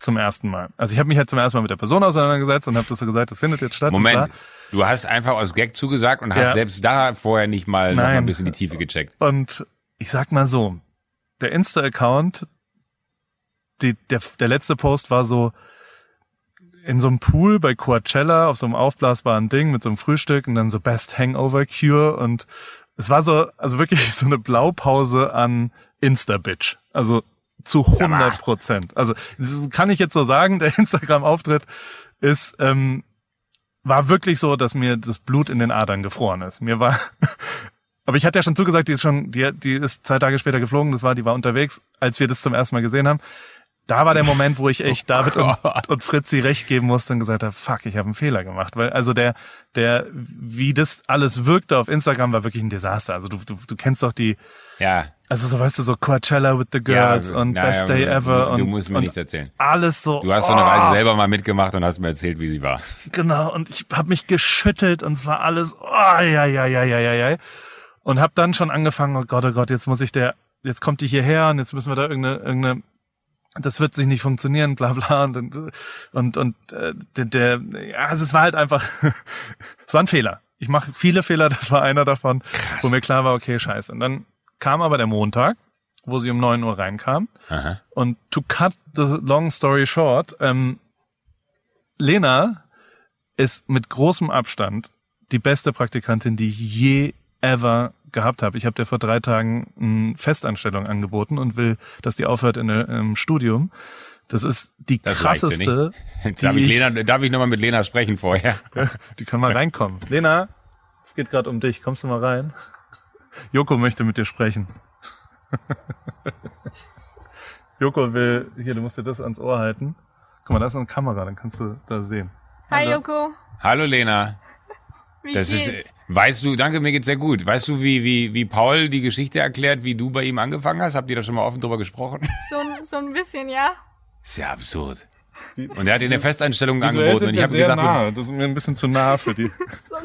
Zum ersten Mal. Also ich habe mich halt zum ersten Mal mit der Person auseinandergesetzt und habe das so gesagt, das findet jetzt statt. Moment, du hast einfach aus Gag zugesagt und hast Ja. selbst da vorher nicht mal noch mal ein bisschen die Tiefe gecheckt. Und ich sag mal so, der Insta-Account, der, der letzte Post war so in so einem Pool bei Coachella auf so einem aufblasbaren Ding mit so einem Frühstück und dann so Best Hangover Cure und es war so, also wirklich so eine Blaupause an Insta-Bitch. Also zu 100 Prozent. Also kann ich jetzt so sagen, der Instagram-Auftritt ist, ähm, war wirklich so, dass mir das Blut in den Adern gefroren ist. Mir war, aber ich hatte ja schon zugesagt, die ist schon, die, die ist zwei Tage später geflogen, das war, die war unterwegs, als wir das zum ersten Mal gesehen haben. Da war der Moment, wo ich echt oh David und, und Fritzi recht geben musste und gesagt habe, fuck, ich habe einen Fehler gemacht. Weil also der, der, wie das alles wirkte auf Instagram, war wirklich ein Desaster. Also du, du, du kennst doch die, ja. Also so weißt du, so Coachella with the Girls ja, und na, Best Day Ever. Du, und, du musst mir nichts erzählen. Alles so. Du hast so eine Reise oh. selber mal mitgemacht und hast mir erzählt, wie sie war. Genau, und ich habe mich geschüttelt und zwar alles, oh, ja, ja, ja, ja, ja, ja. Und habe dann schon angefangen, oh Gott, oh Gott, jetzt muss ich der, jetzt kommt die hierher und jetzt müssen wir da irgendeine, irgendeine das wird sich nicht funktionieren, bla bla und und und äh, der, der ja, also es war halt einfach, es war ein Fehler. Ich mache viele Fehler, das war einer davon, Krass. wo mir klar war, okay, scheiße. Und dann kam aber der Montag, wo sie um neun Uhr reinkam. Aha. Und to cut the long story short, ähm, Lena ist mit großem Abstand die beste Praktikantin, die ich je ever gehabt habe. Ich habe dir vor drei Tagen eine Festanstellung angeboten und will, dass die aufhört in, im Studium. Das ist die das krasseste. darf, ich Lena, darf ich nochmal mit Lena sprechen vorher? die kann mal reinkommen. Lena, es geht gerade um dich. Kommst du mal rein? Joko möchte mit dir sprechen. Joko will, hier, du musst dir das ans Ohr halten. Guck mal, da ist eine Kamera, dann kannst du da sehen. Hi Hallo. Joko. Hallo Lena. Wie das geht's? ist, weißt du, danke, mir geht's sehr gut. Weißt du, wie, wie, wie Paul die Geschichte erklärt, wie du bei ihm angefangen hast? Habt ihr da schon mal offen drüber gesprochen? So, so ein bisschen, ja. Ist ja absurd. Und er hat dir eine Festeinstellung angeboten und ich habe gesagt, nah. das ist mir ein bisschen zu nah für die.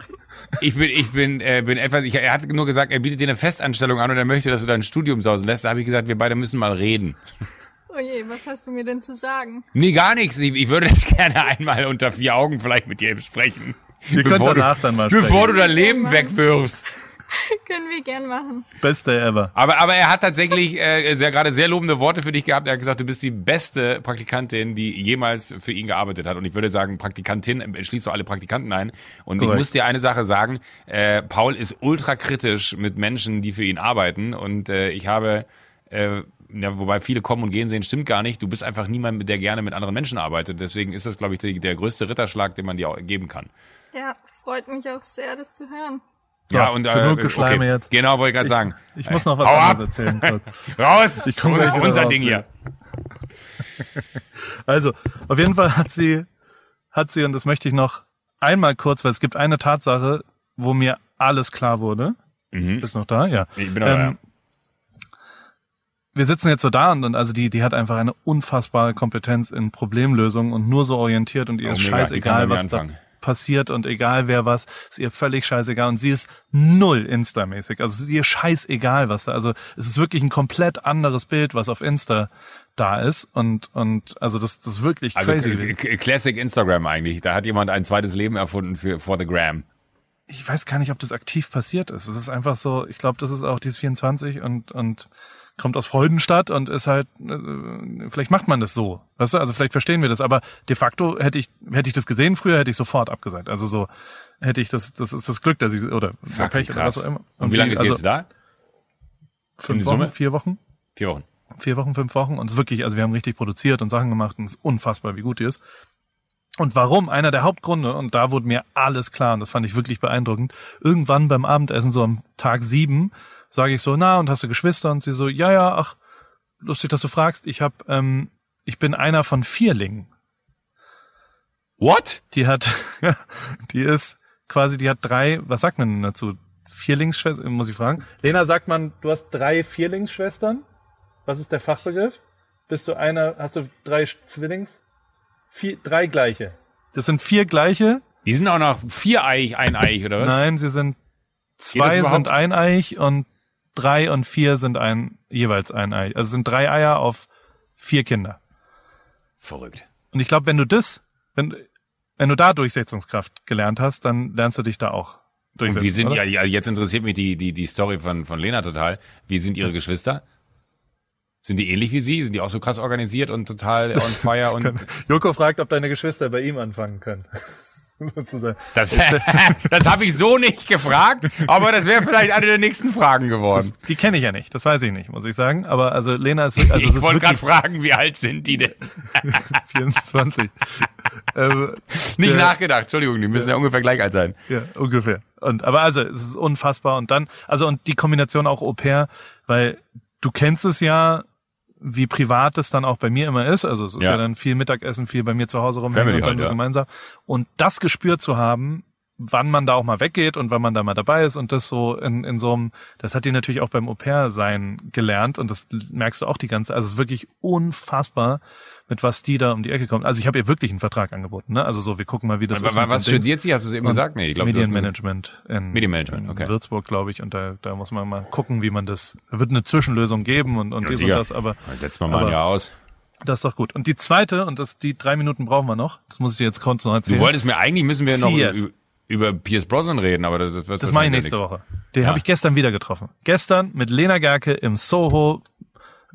ich bin, ich bin, äh, bin etwas. Ich, er hat nur gesagt, er bietet dir eine Festanstellung an und er möchte, dass du dein Studium sausen lässt. Da habe ich gesagt, wir beide müssen mal reden. Oh je, was hast du mir denn zu sagen? Nee, gar nichts. Ich, ich würde das gerne einmal unter vier Augen vielleicht mit dir besprechen. Wir können danach dann mal sprechen. Bevor du dein Leben wegwirfst. Können wir gern machen. Beste ever. Aber, aber er hat tatsächlich äh, sehr, gerade sehr lobende Worte für dich gehabt. Er hat gesagt, du bist die beste Praktikantin, die jemals für ihn gearbeitet hat. Und ich würde sagen, Praktikantin schließt so alle Praktikanten ein. Und Correct. ich muss dir eine Sache sagen, äh, Paul ist ultra kritisch mit Menschen, die für ihn arbeiten. Und äh, ich habe äh, ja, wobei viele kommen und gehen sehen, stimmt gar nicht. Du bist einfach niemand, der gerne mit anderen Menschen arbeitet. Deswegen ist das, glaube ich, der, der größte Ritterschlag, den man dir geben kann. Ja, freut mich auch sehr, das zu hören. So, ja, und äh, genug Geschleime okay. jetzt. Genau, wollte ich gerade sagen. Ich muss noch was Hau anderes ab. erzählen. Kurz. raus! Ich komme gleich unser raus, Ding hier. Also, auf jeden Fall hat sie, hat sie, und das möchte ich noch einmal kurz, weil es gibt eine Tatsache, wo mir alles klar wurde. Mhm. Bist noch da? Ja. Ich bin noch ähm, da. Wir sitzen jetzt so da und, und also die, die hat einfach eine unfassbare Kompetenz in Problemlösungen und nur so orientiert und ihr oh, ist mega. scheißegal, was da, passiert und egal wer was, ist ihr völlig scheißegal und sie ist null Insta-mäßig. Also ist ihr scheißegal, was da, also es ist wirklich ein komplett anderes Bild, was auf Insta da ist und und also das, das ist wirklich also crazy. Classic Instagram eigentlich. Da hat jemand ein zweites Leben erfunden für for the gram. Ich weiß gar nicht, ob das aktiv passiert ist. Es ist einfach so, ich glaube, das ist auch dieses 24 und und kommt aus Freudenstadt und ist halt, äh, vielleicht macht man das so. Weißt du, also vielleicht verstehen wir das, aber de facto hätte ich, hätte ich das gesehen früher, hätte ich sofort abgesagt. Also so hätte ich das, das ist das Glück, dass ich, oder Fuck, Pech oder was auch immer. Und, und wie lange ist also, jetzt da? Fünf Wochen, vier Wochen? Vier Wochen. Vier Wochen, fünf Wochen und es ist wirklich, also wir haben richtig produziert und Sachen gemacht und es ist unfassbar, wie gut die ist. Und warum? Einer der Hauptgründe, und da wurde mir alles klar, und das fand ich wirklich beeindruckend, irgendwann beim Abendessen, so am Tag sieben, sage ich so, na, und hast du Geschwister? Und sie so, ja, ja, ach, lustig, dass du fragst. Ich hab, ähm, ich bin einer von Vierlingen. What? Die hat, die ist quasi, die hat drei, was sagt man denn dazu? Vierlingsschwestern, muss ich fragen. Lena, sagt man, du hast drei Vierlingsschwestern? Was ist der Fachbegriff? Bist du einer, hast du drei Zwillings? Vier, drei gleiche. Das sind vier gleiche. Die sind auch noch viereich, eineich, oder was? Nein, sie sind zwei sind eineich und drei und vier sind ein, jeweils ein Ei. Also sind drei Eier auf vier Kinder. Verrückt. Und ich glaube, wenn du das, wenn, wenn du da Durchsetzungskraft gelernt hast, dann lernst du dich da auch durchsetzen. Und wie sind, oder? ja, jetzt interessiert mich die, die, die Story von, von Lena total. Wie sind ihre Geschwister? Sind die ähnlich wie sie? Sind die auch so krass organisiert und total on fire und? Joko fragt, ob deine Geschwister bei ihm anfangen können. sozusagen. Das, das habe ich so nicht gefragt, aber das wäre vielleicht eine der nächsten Fragen geworden. Das, die kenne ich ja nicht, das weiß ich nicht, muss ich sagen. Aber also Lena ist wirklich. Also ich wollte gerade fragen, wie alt sind die denn? 24. ähm, nicht der, nachgedacht, Entschuldigung, die müssen ja, ja ungefähr gleich alt sein. Ja, ungefähr. Und aber also, es ist unfassbar. Und dann, also und die Kombination auch Au pair, weil du kennst es ja, wie privat es dann auch bei mir immer ist. Also es ist ja, Ja. dann viel Mittagessen, viel bei mir zu Hause rumhängen Family und dann halt, so ja. gemeinsam. Und das Gespür zu haben, wann man da auch mal weggeht und wann man da mal dabei ist und das so in, in so einem, das hat die natürlich auch beim Au-pair-Sein gelernt und das merkst du auch die ganze, also es ist wirklich unfassbar, mit was die da um die Ecke kommt. Also ich habe ihr wirklich einen Vertrag angeboten, ne? Also so, wir gucken mal, wie das Aber was studiert sie? Hast du es eben gesagt? Nee, ich glaube, Medienmanagement in, Medienmanagement, okay. in Würzburg, glaube ich. Und da, da muss man mal gucken, wie man das. Da wird eine Zwischenlösung geben und, und Ja, dies sicher. und das, aber Setzen wir mal aber- ein Jahr aus. das ist doch gut. Und die zweite, und das, die drei Minuten brauchen wir noch, das muss ich dir jetzt kurz noch erzählen. Du wolltest mir eigentlich müssen wir noch CS. über, über Pierce Brosnan reden, aber das, das, wird das mache ich nächste nichts. Woche. Den habe ich gestern wieder getroffen. Gestern mit Lena Gerke im Soho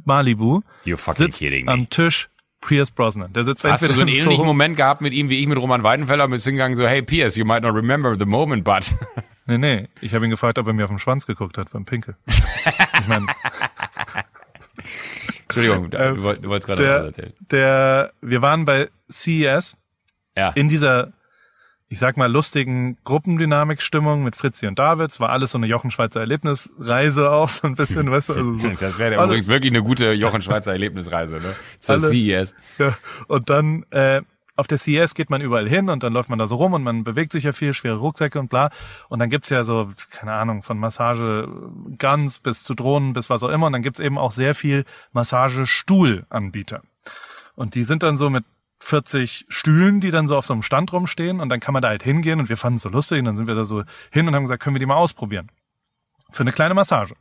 Malibu. You fucking sitzt kidding me. am Tisch Pierce Brosnan. Der sitzt Hast du so einen ähnlichen Soho, Moment gehabt mit ihm wie ich mit Roman Weidenfeller mit hingegangen so, hey Pierce, you might not remember the moment, but Nee, nee. Ich habe ihn gefragt, ob er mir auf den Schwanz geguckt hat beim Pinkel. ich meine, Entschuldigung, du, wolltest- du wolltest gerade was erzählen. der, wir waren bei CES Ja. in dieser, ich sag mal, lustigen Gruppendynamik-Stimmung mit Fritzi und Davids, war alles so eine Jochen-Schweizer Erlebnisreise auch, so ein bisschen, weißt du, also so. Das wäre Alle- übrigens wirklich eine gute Jochen Schweizer Erlebnisreise, ne? Zur Alle- CES. Ja, und dann äh, auf der CES geht man überall hin und dann läuft man da so rum und man bewegt sich ja viel, schwere Rucksäcke und bla. Und dann gibt's ja so, keine Ahnung, von Massage Guns bis zu Drohnen bis was auch immer. Und dann gibt's eben auch sehr viel Massagestuhlanbieter. Und die sind dann so mit 40 Stühlen, die dann so auf so einem Stand rumstehen und dann kann man da halt hingehen und wir fanden es so lustig und dann sind wir da so hin und haben gesagt, können wir die mal ausprobieren. Für eine kleine Massage.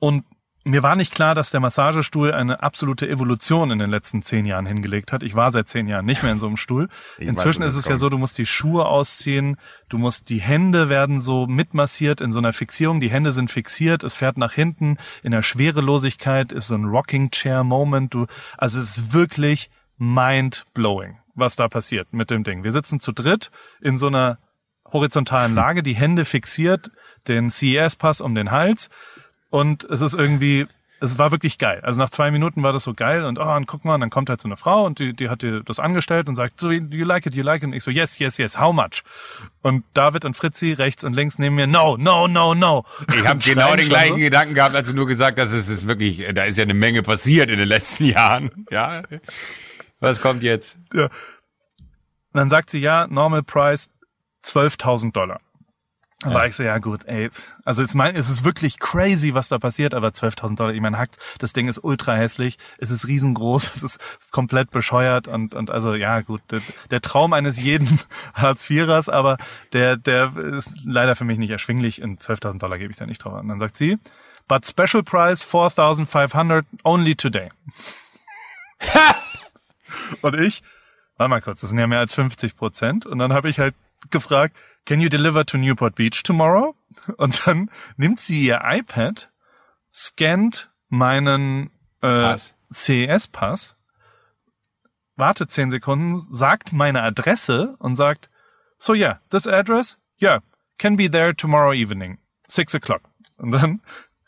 Und mir war nicht klar, dass der Massagestuhl eine absolute Evolution in den letzten zehn Jahren hingelegt hat. Ich war seit zehn Jahren nicht mehr in so einem Stuhl. Ich Inzwischen weiß, ist es das ja kommt. so, du musst die Schuhe ausziehen, du musst, die Hände werden so mitmassiert in so einer Fixierung. Die Hände sind fixiert, es fährt nach hinten. In der Schwerelosigkeit ist so ein Rocking Chair Moment. Du, also es ist wirklich mind blowing, was da passiert mit dem Ding. Wir sitzen zu dritt in so einer horizontalen Lage, die Hände fixiert, den CES-Pass um den Hals und es ist irgendwie, es war wirklich geil. Also nach zwei Minuten war das so geil und oh, und guck mal, und dann kommt halt so eine Frau und die, die hat dir das angestellt und sagt, so, you like it, you like it? Und ich so, yes, yes, yes, how much? Und David und Fritzi rechts und links neben mir, no, no, no, no. Ich habe genau den gleichen so. Gedanken gehabt, als du nur gesagt hast, es ist wirklich, da ist ja eine Menge passiert in den letzten Jahren. Ja. Was kommt jetzt? Ja. Und dann sagt sie, ja, normal price 12.000 Dollar. Dann war ich so, ja gut, ey, also es, mein, es ist wirklich crazy, was da passiert, aber 12.000 Dollar, ich meine, hackt, das Ding ist ultra hässlich, es ist riesengroß, es ist komplett bescheuert und, und also, ja gut, der, der Traum eines jeden Hartz-Vierers, aber der, der ist leider für mich nicht erschwinglich, in 12.000 Dollar gebe ich da nicht drauf an. Und dann sagt sie, but special price 4.500 only today. Und ich, warte mal kurz, das sind ja mehr als 50 Prozent. Und dann habe ich halt gefragt, can you deliver to Newport Beach tomorrow? Und dann nimmt sie ihr iPad, scannt meinen äh, Pass. CES-Pass, wartet 10 Sekunden, sagt meine Adresse und sagt, so yeah, this address, yeah, can be there tomorrow evening, six o'clock. Und dann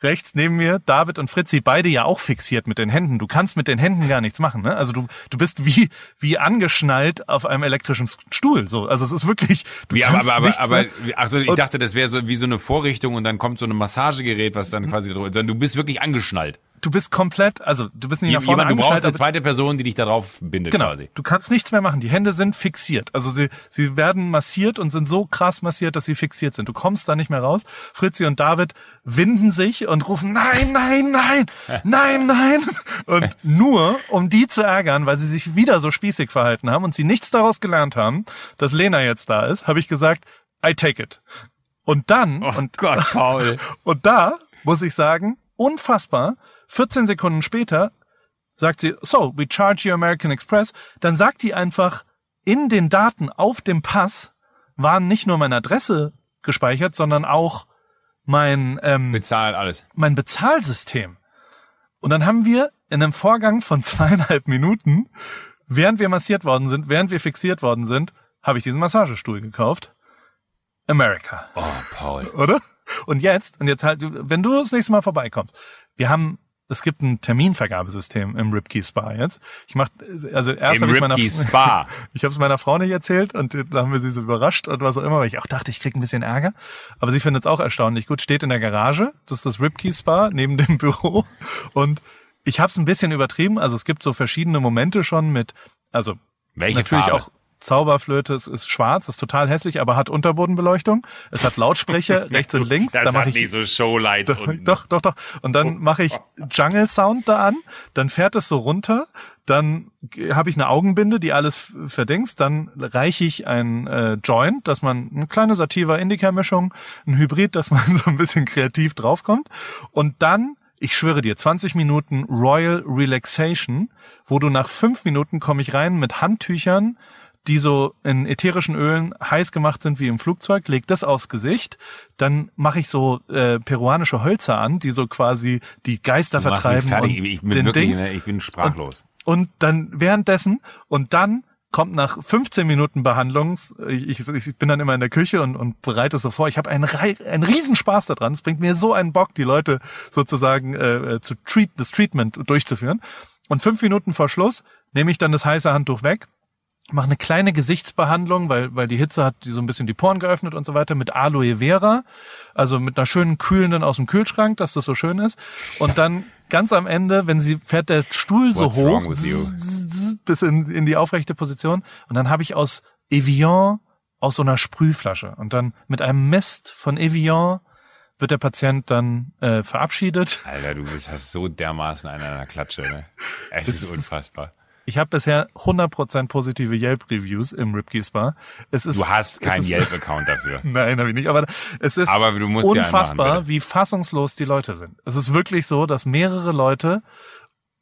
rechts neben mir David und Fritzi, beide ja auch fixiert mit den Händen. Du kannst mit den Händen gar nichts machen, ne? Also du, du bist wie, wie angeschnallt auf einem elektrischen Stuhl, so. Also es ist wirklich, du Wie, aber, aber, aber, mehr- also ich dachte, das wäre so wie so eine Vorrichtung und dann kommt so ein Massagegerät, was dann quasi drüber, dann du bist wirklich angeschnallt. Du bist komplett, also du bist nicht nach vorne Jemand, du brauchst eine zweite Person, die dich darauf bindet Genau. quasi. Du kannst nichts mehr machen. Die Hände sind fixiert. Also sie, sie werden massiert und sind so krass massiert, dass sie fixiert sind. Du kommst da nicht mehr raus. Fritzi und David winden sich und rufen, nein, nein, nein, nein, nein. Und nur, um die zu ärgern, weil sie sich wieder so spießig verhalten haben und sie nichts daraus gelernt haben, dass Lena jetzt da ist, habe ich gesagt, I take it. Und dann, Oh und Gott, Paul. und da muss ich sagen, unfassbar, 14 Sekunden später sagt sie, so, we charge you American Express. Dann sagt die einfach, in den Daten auf dem Pass waren nicht nur meine Adresse gespeichert, sondern auch mein, ähm, Bezahlt alles. mein Bezahlsystem. Und dann haben wir in einem Vorgang von zweieinhalb Minuten, während wir massiert worden sind, während wir fixiert worden sind, habe ich diesen Massagestuhl gekauft. America Oh, Paul. oder? Und jetzt, und jetzt halt, wenn du das nächste Mal vorbeikommst, wir haben, es gibt ein Terminvergabesystem im Ripkey Spa jetzt. Ich mach, also erst habe ich meiner, Spa. ich habe es meiner Frau nicht erzählt und dann haben wir sie so überrascht und was auch immer, weil ich auch dachte, ich krieg ein bisschen Ärger. Aber sie findet es auch erstaunlich gut. Steht in der Garage, das ist das Ripkey Spa neben dem Büro und Ich habe es ein bisschen übertrieben. Also es gibt so verschiedene Momente schon mit, also Welche natürlich Farbe? auch Zauberflöte, es ist schwarz, ist total hässlich, aber hat Unterbodenbeleuchtung. Es hat Lautsprecher rechts und links. Das da mache hat ich nicht so Showlights doch, unten. doch, doch, doch. Und dann mache ich Jungle Sound da an, dann fährt es so runter, dann habe ich eine Augenbinde, die alles verdingst, dann reiche ich ein äh, Joint, dass man eine kleine Sativa Indica Mischung, ein Hybrid, dass man so ein bisschen kreativ draufkommt und dann ich schwöre dir, 20 Minuten Royal Relaxation, wo du nach fünf Minuten komme ich rein mit Handtüchern, die so in ätherischen Ölen heiß gemacht sind wie im Flugzeug, leg das aufs Gesicht, dann mache ich so äh, peruanische Hölzer an, die so quasi die Geister vertreiben fertig. und Ich bin den wirklich, Dings. ne, ich bin sprachlos. Und dann währenddessen und dann kommt nach 15 Minuten Behandlungs, ich, ich, bin dann immer in der Küche und, und bereite es so vor. Ich habe einen, einen Riesenspaß daran. Es bringt mir so einen Bock, die Leute sozusagen äh, zu treat, das Treatment durchzuführen. Und fünf Minuten vor Schluss nehme ich dann das heiße Handtuch weg, mache eine kleine Gesichtsbehandlung, weil, weil die Hitze hat die so ein bisschen die Poren geöffnet und so weiter, mit Aloe Vera, also mit einer schönen kühlenden aus dem Kühlschrank, dass das so schön ist. Und dann ganz am Ende, wenn sie fährt der Stuhl so What's hoch, bis in, in die aufrechte Position. Und dann habe ich aus Evian aus so einer Sprühflasche und dann mit einem Mist von Evian wird der Patient dann äh, verabschiedet. Alter, du bist hast so dermaßen an der Klatsche, ne? Es ist ist- unfassbar. Ich habe bisher 100% positive Yelp-Reviews im Ripkey Spa. Es ist, Du hast es keinen Yelp-Account dafür. Nein, habe ich nicht. Aber es ist Aber unfassbar, machen, wie fassungslos die Leute sind. Es ist wirklich so, dass mehrere Leute,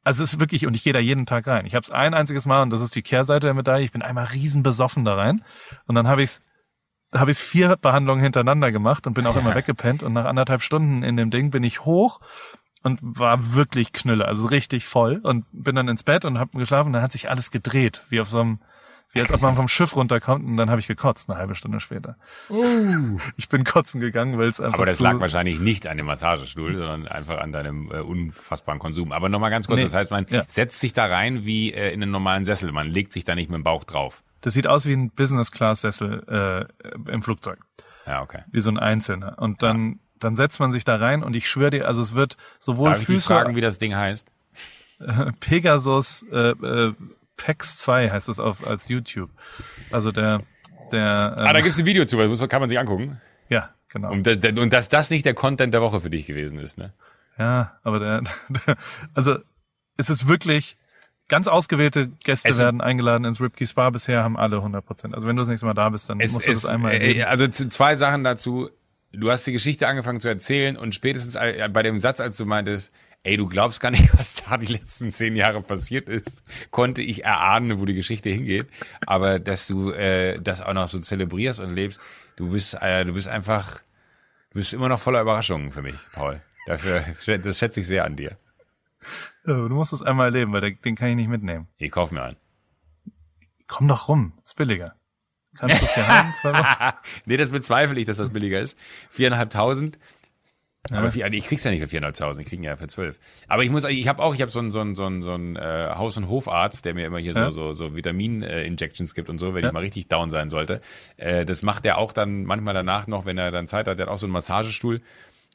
also es ist wirklich, und ich gehe da jeden Tag rein. Ich habe es ein einziges Mal, und das ist die Kehrseite der Medaille, ich bin einmal riesen besoffen da rein. Und dann habe ich habe ich vier Behandlungen hintereinander gemacht und bin auch immer weggepennt. Und nach anderthalb Stunden in dem Ding bin ich hoch und war wirklich Knülle, also richtig voll. Und bin dann ins Bett und habe geschlafen. Und dann hat sich alles gedreht, wie auf so einem, wie als ob man vom Schiff runterkommt. Und dann habe ich gekotzt, eine halbe Stunde später. Ich bin kotzen gegangen, weil es einfach Aber das lag wahrscheinlich nicht an dem Massagestuhl, sondern einfach an deinem äh, unfassbaren Konsum. Aber nochmal ganz kurz, Nee. das heißt, man Ja. setzt sich da rein wie äh, in einen normalen Sessel. Man legt sich da nicht mit dem Bauch drauf. Das sieht aus wie ein Business-Class-Sessel äh, im Flugzeug, Ja, okay. wie so ein einzelner. Und dann, dann setzt man sich da rein und ich schwöre dir, also es wird sowohl Darf ich Füße, fragen, wie das Ding heißt? Pegasus, äh, äh, PEX 2 heißt es auf als YouTube. Also der, der, ähm, Ah, da gibt's ein Video zu, das muss- kann man sich angucken. ja, genau. Und, und dass das nicht der Content der Woche für dich gewesen ist, ne? Ja, aber der, der also es ist wirklich ganz ausgewählte Gäste Es- werden eingeladen ins Ripkey Spa. Bisher haben alle 100 Prozent. Also wenn du das nächste Mal da bist, dann Es, musst du es, das einmal äh, erleben. also z- zwei Sachen dazu. Du hast die Geschichte angefangen zu erzählen und spätestens äh, bei dem Satz, als du meintest, ey, du glaubst gar nicht, was da die letzten zehn Jahre passiert ist, konnte ich erahnen, wo die Geschichte hingeht. Aber dass du äh, das auch noch so zelebrierst und lebst, du bist, äh, du bist einfach, du bist immer noch voller Überraschungen für mich, Paul. Dafür, das schätze ich sehr an dir. Du musst es einmal erleben, weil den kann ich nicht mitnehmen. Ich kauf mir einen. Komm doch rum, ist billiger. Kannst du es hier haben? Zwei Wochen? nee, das bezweifle ich, dass das billiger ist. Viereinhalbtausend. Aber vier, ich krieg's ja nicht für viereinhalbtausend, ich krieg ihn ja für zwölf. Aber ich muss, ich habe auch, ich habe so einen so einen so einen so einen äh, Haus- und Hofarzt, der mir immer hier Ja. so so so Vitamin-Injections gibt und so, wenn Ja. ich mal richtig down sein sollte. Äh, das macht er auch dann manchmal danach noch, wenn er dann Zeit hat. Der hat auch so einen Massagestuhl.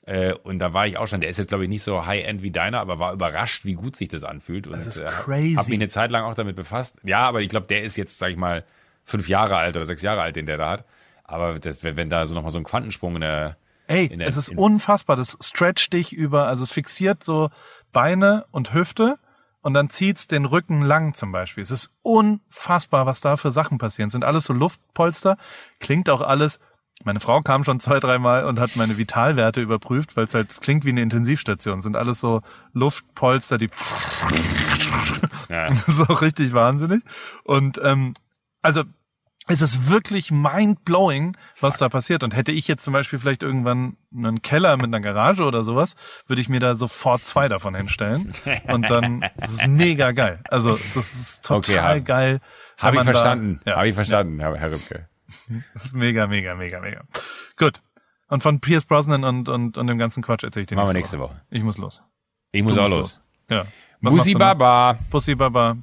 Äh, und da war ich auch schon. Der ist jetzt glaube ich nicht so High-End wie deiner, aber war überrascht, wie gut sich das anfühlt. Und Das ist äh, crazy. Hab mich eine Zeit lang auch damit befasst. Ja, aber ich glaube, der ist jetzt, sag ich mal, fünf Jahre alt oder sechs Jahre alt, den der da hat. Aber das, wenn, da so nochmal so ein Quantensprung in der, Ey, in der es ist unfassbar. Das stretcht dich über, also es fixiert so Beine und Hüfte und dann zieht's den Rücken lang zum Beispiel. Es ist unfassbar, was da für Sachen passieren. Sind alles so Luftpolster. Klingt auch alles. Meine Frau kam schon zwei, dreimal und hat meine Vitalwerte überprüft, weil es halt es klingt wie eine Intensivstation. Sind alles so Luftpolster, die ja. Das ist auch richtig wahnsinnig. Und ähm, also es ist wirklich mind-blowing, was da passiert. Und hätte ich jetzt zum Beispiel vielleicht irgendwann einen Keller mit einer Garage oder sowas, würde ich mir da sofort zwei davon hinstellen. Und dann, das ist mega geil. Also das ist total Okay, hab- geil. Habe ich man da- verstanden. ja, Habe ich verstanden, Herr, Rübke. das ist mega, mega, mega, mega. Gut. Und von Pierce Brosnan und, und, und dem ganzen Quatsch erzähle ich dir Machen wir nächste nächste Woche. Ich muss los. Ich muss Du auch musst los. Ja. Was noch? Baba. Bussi Baba.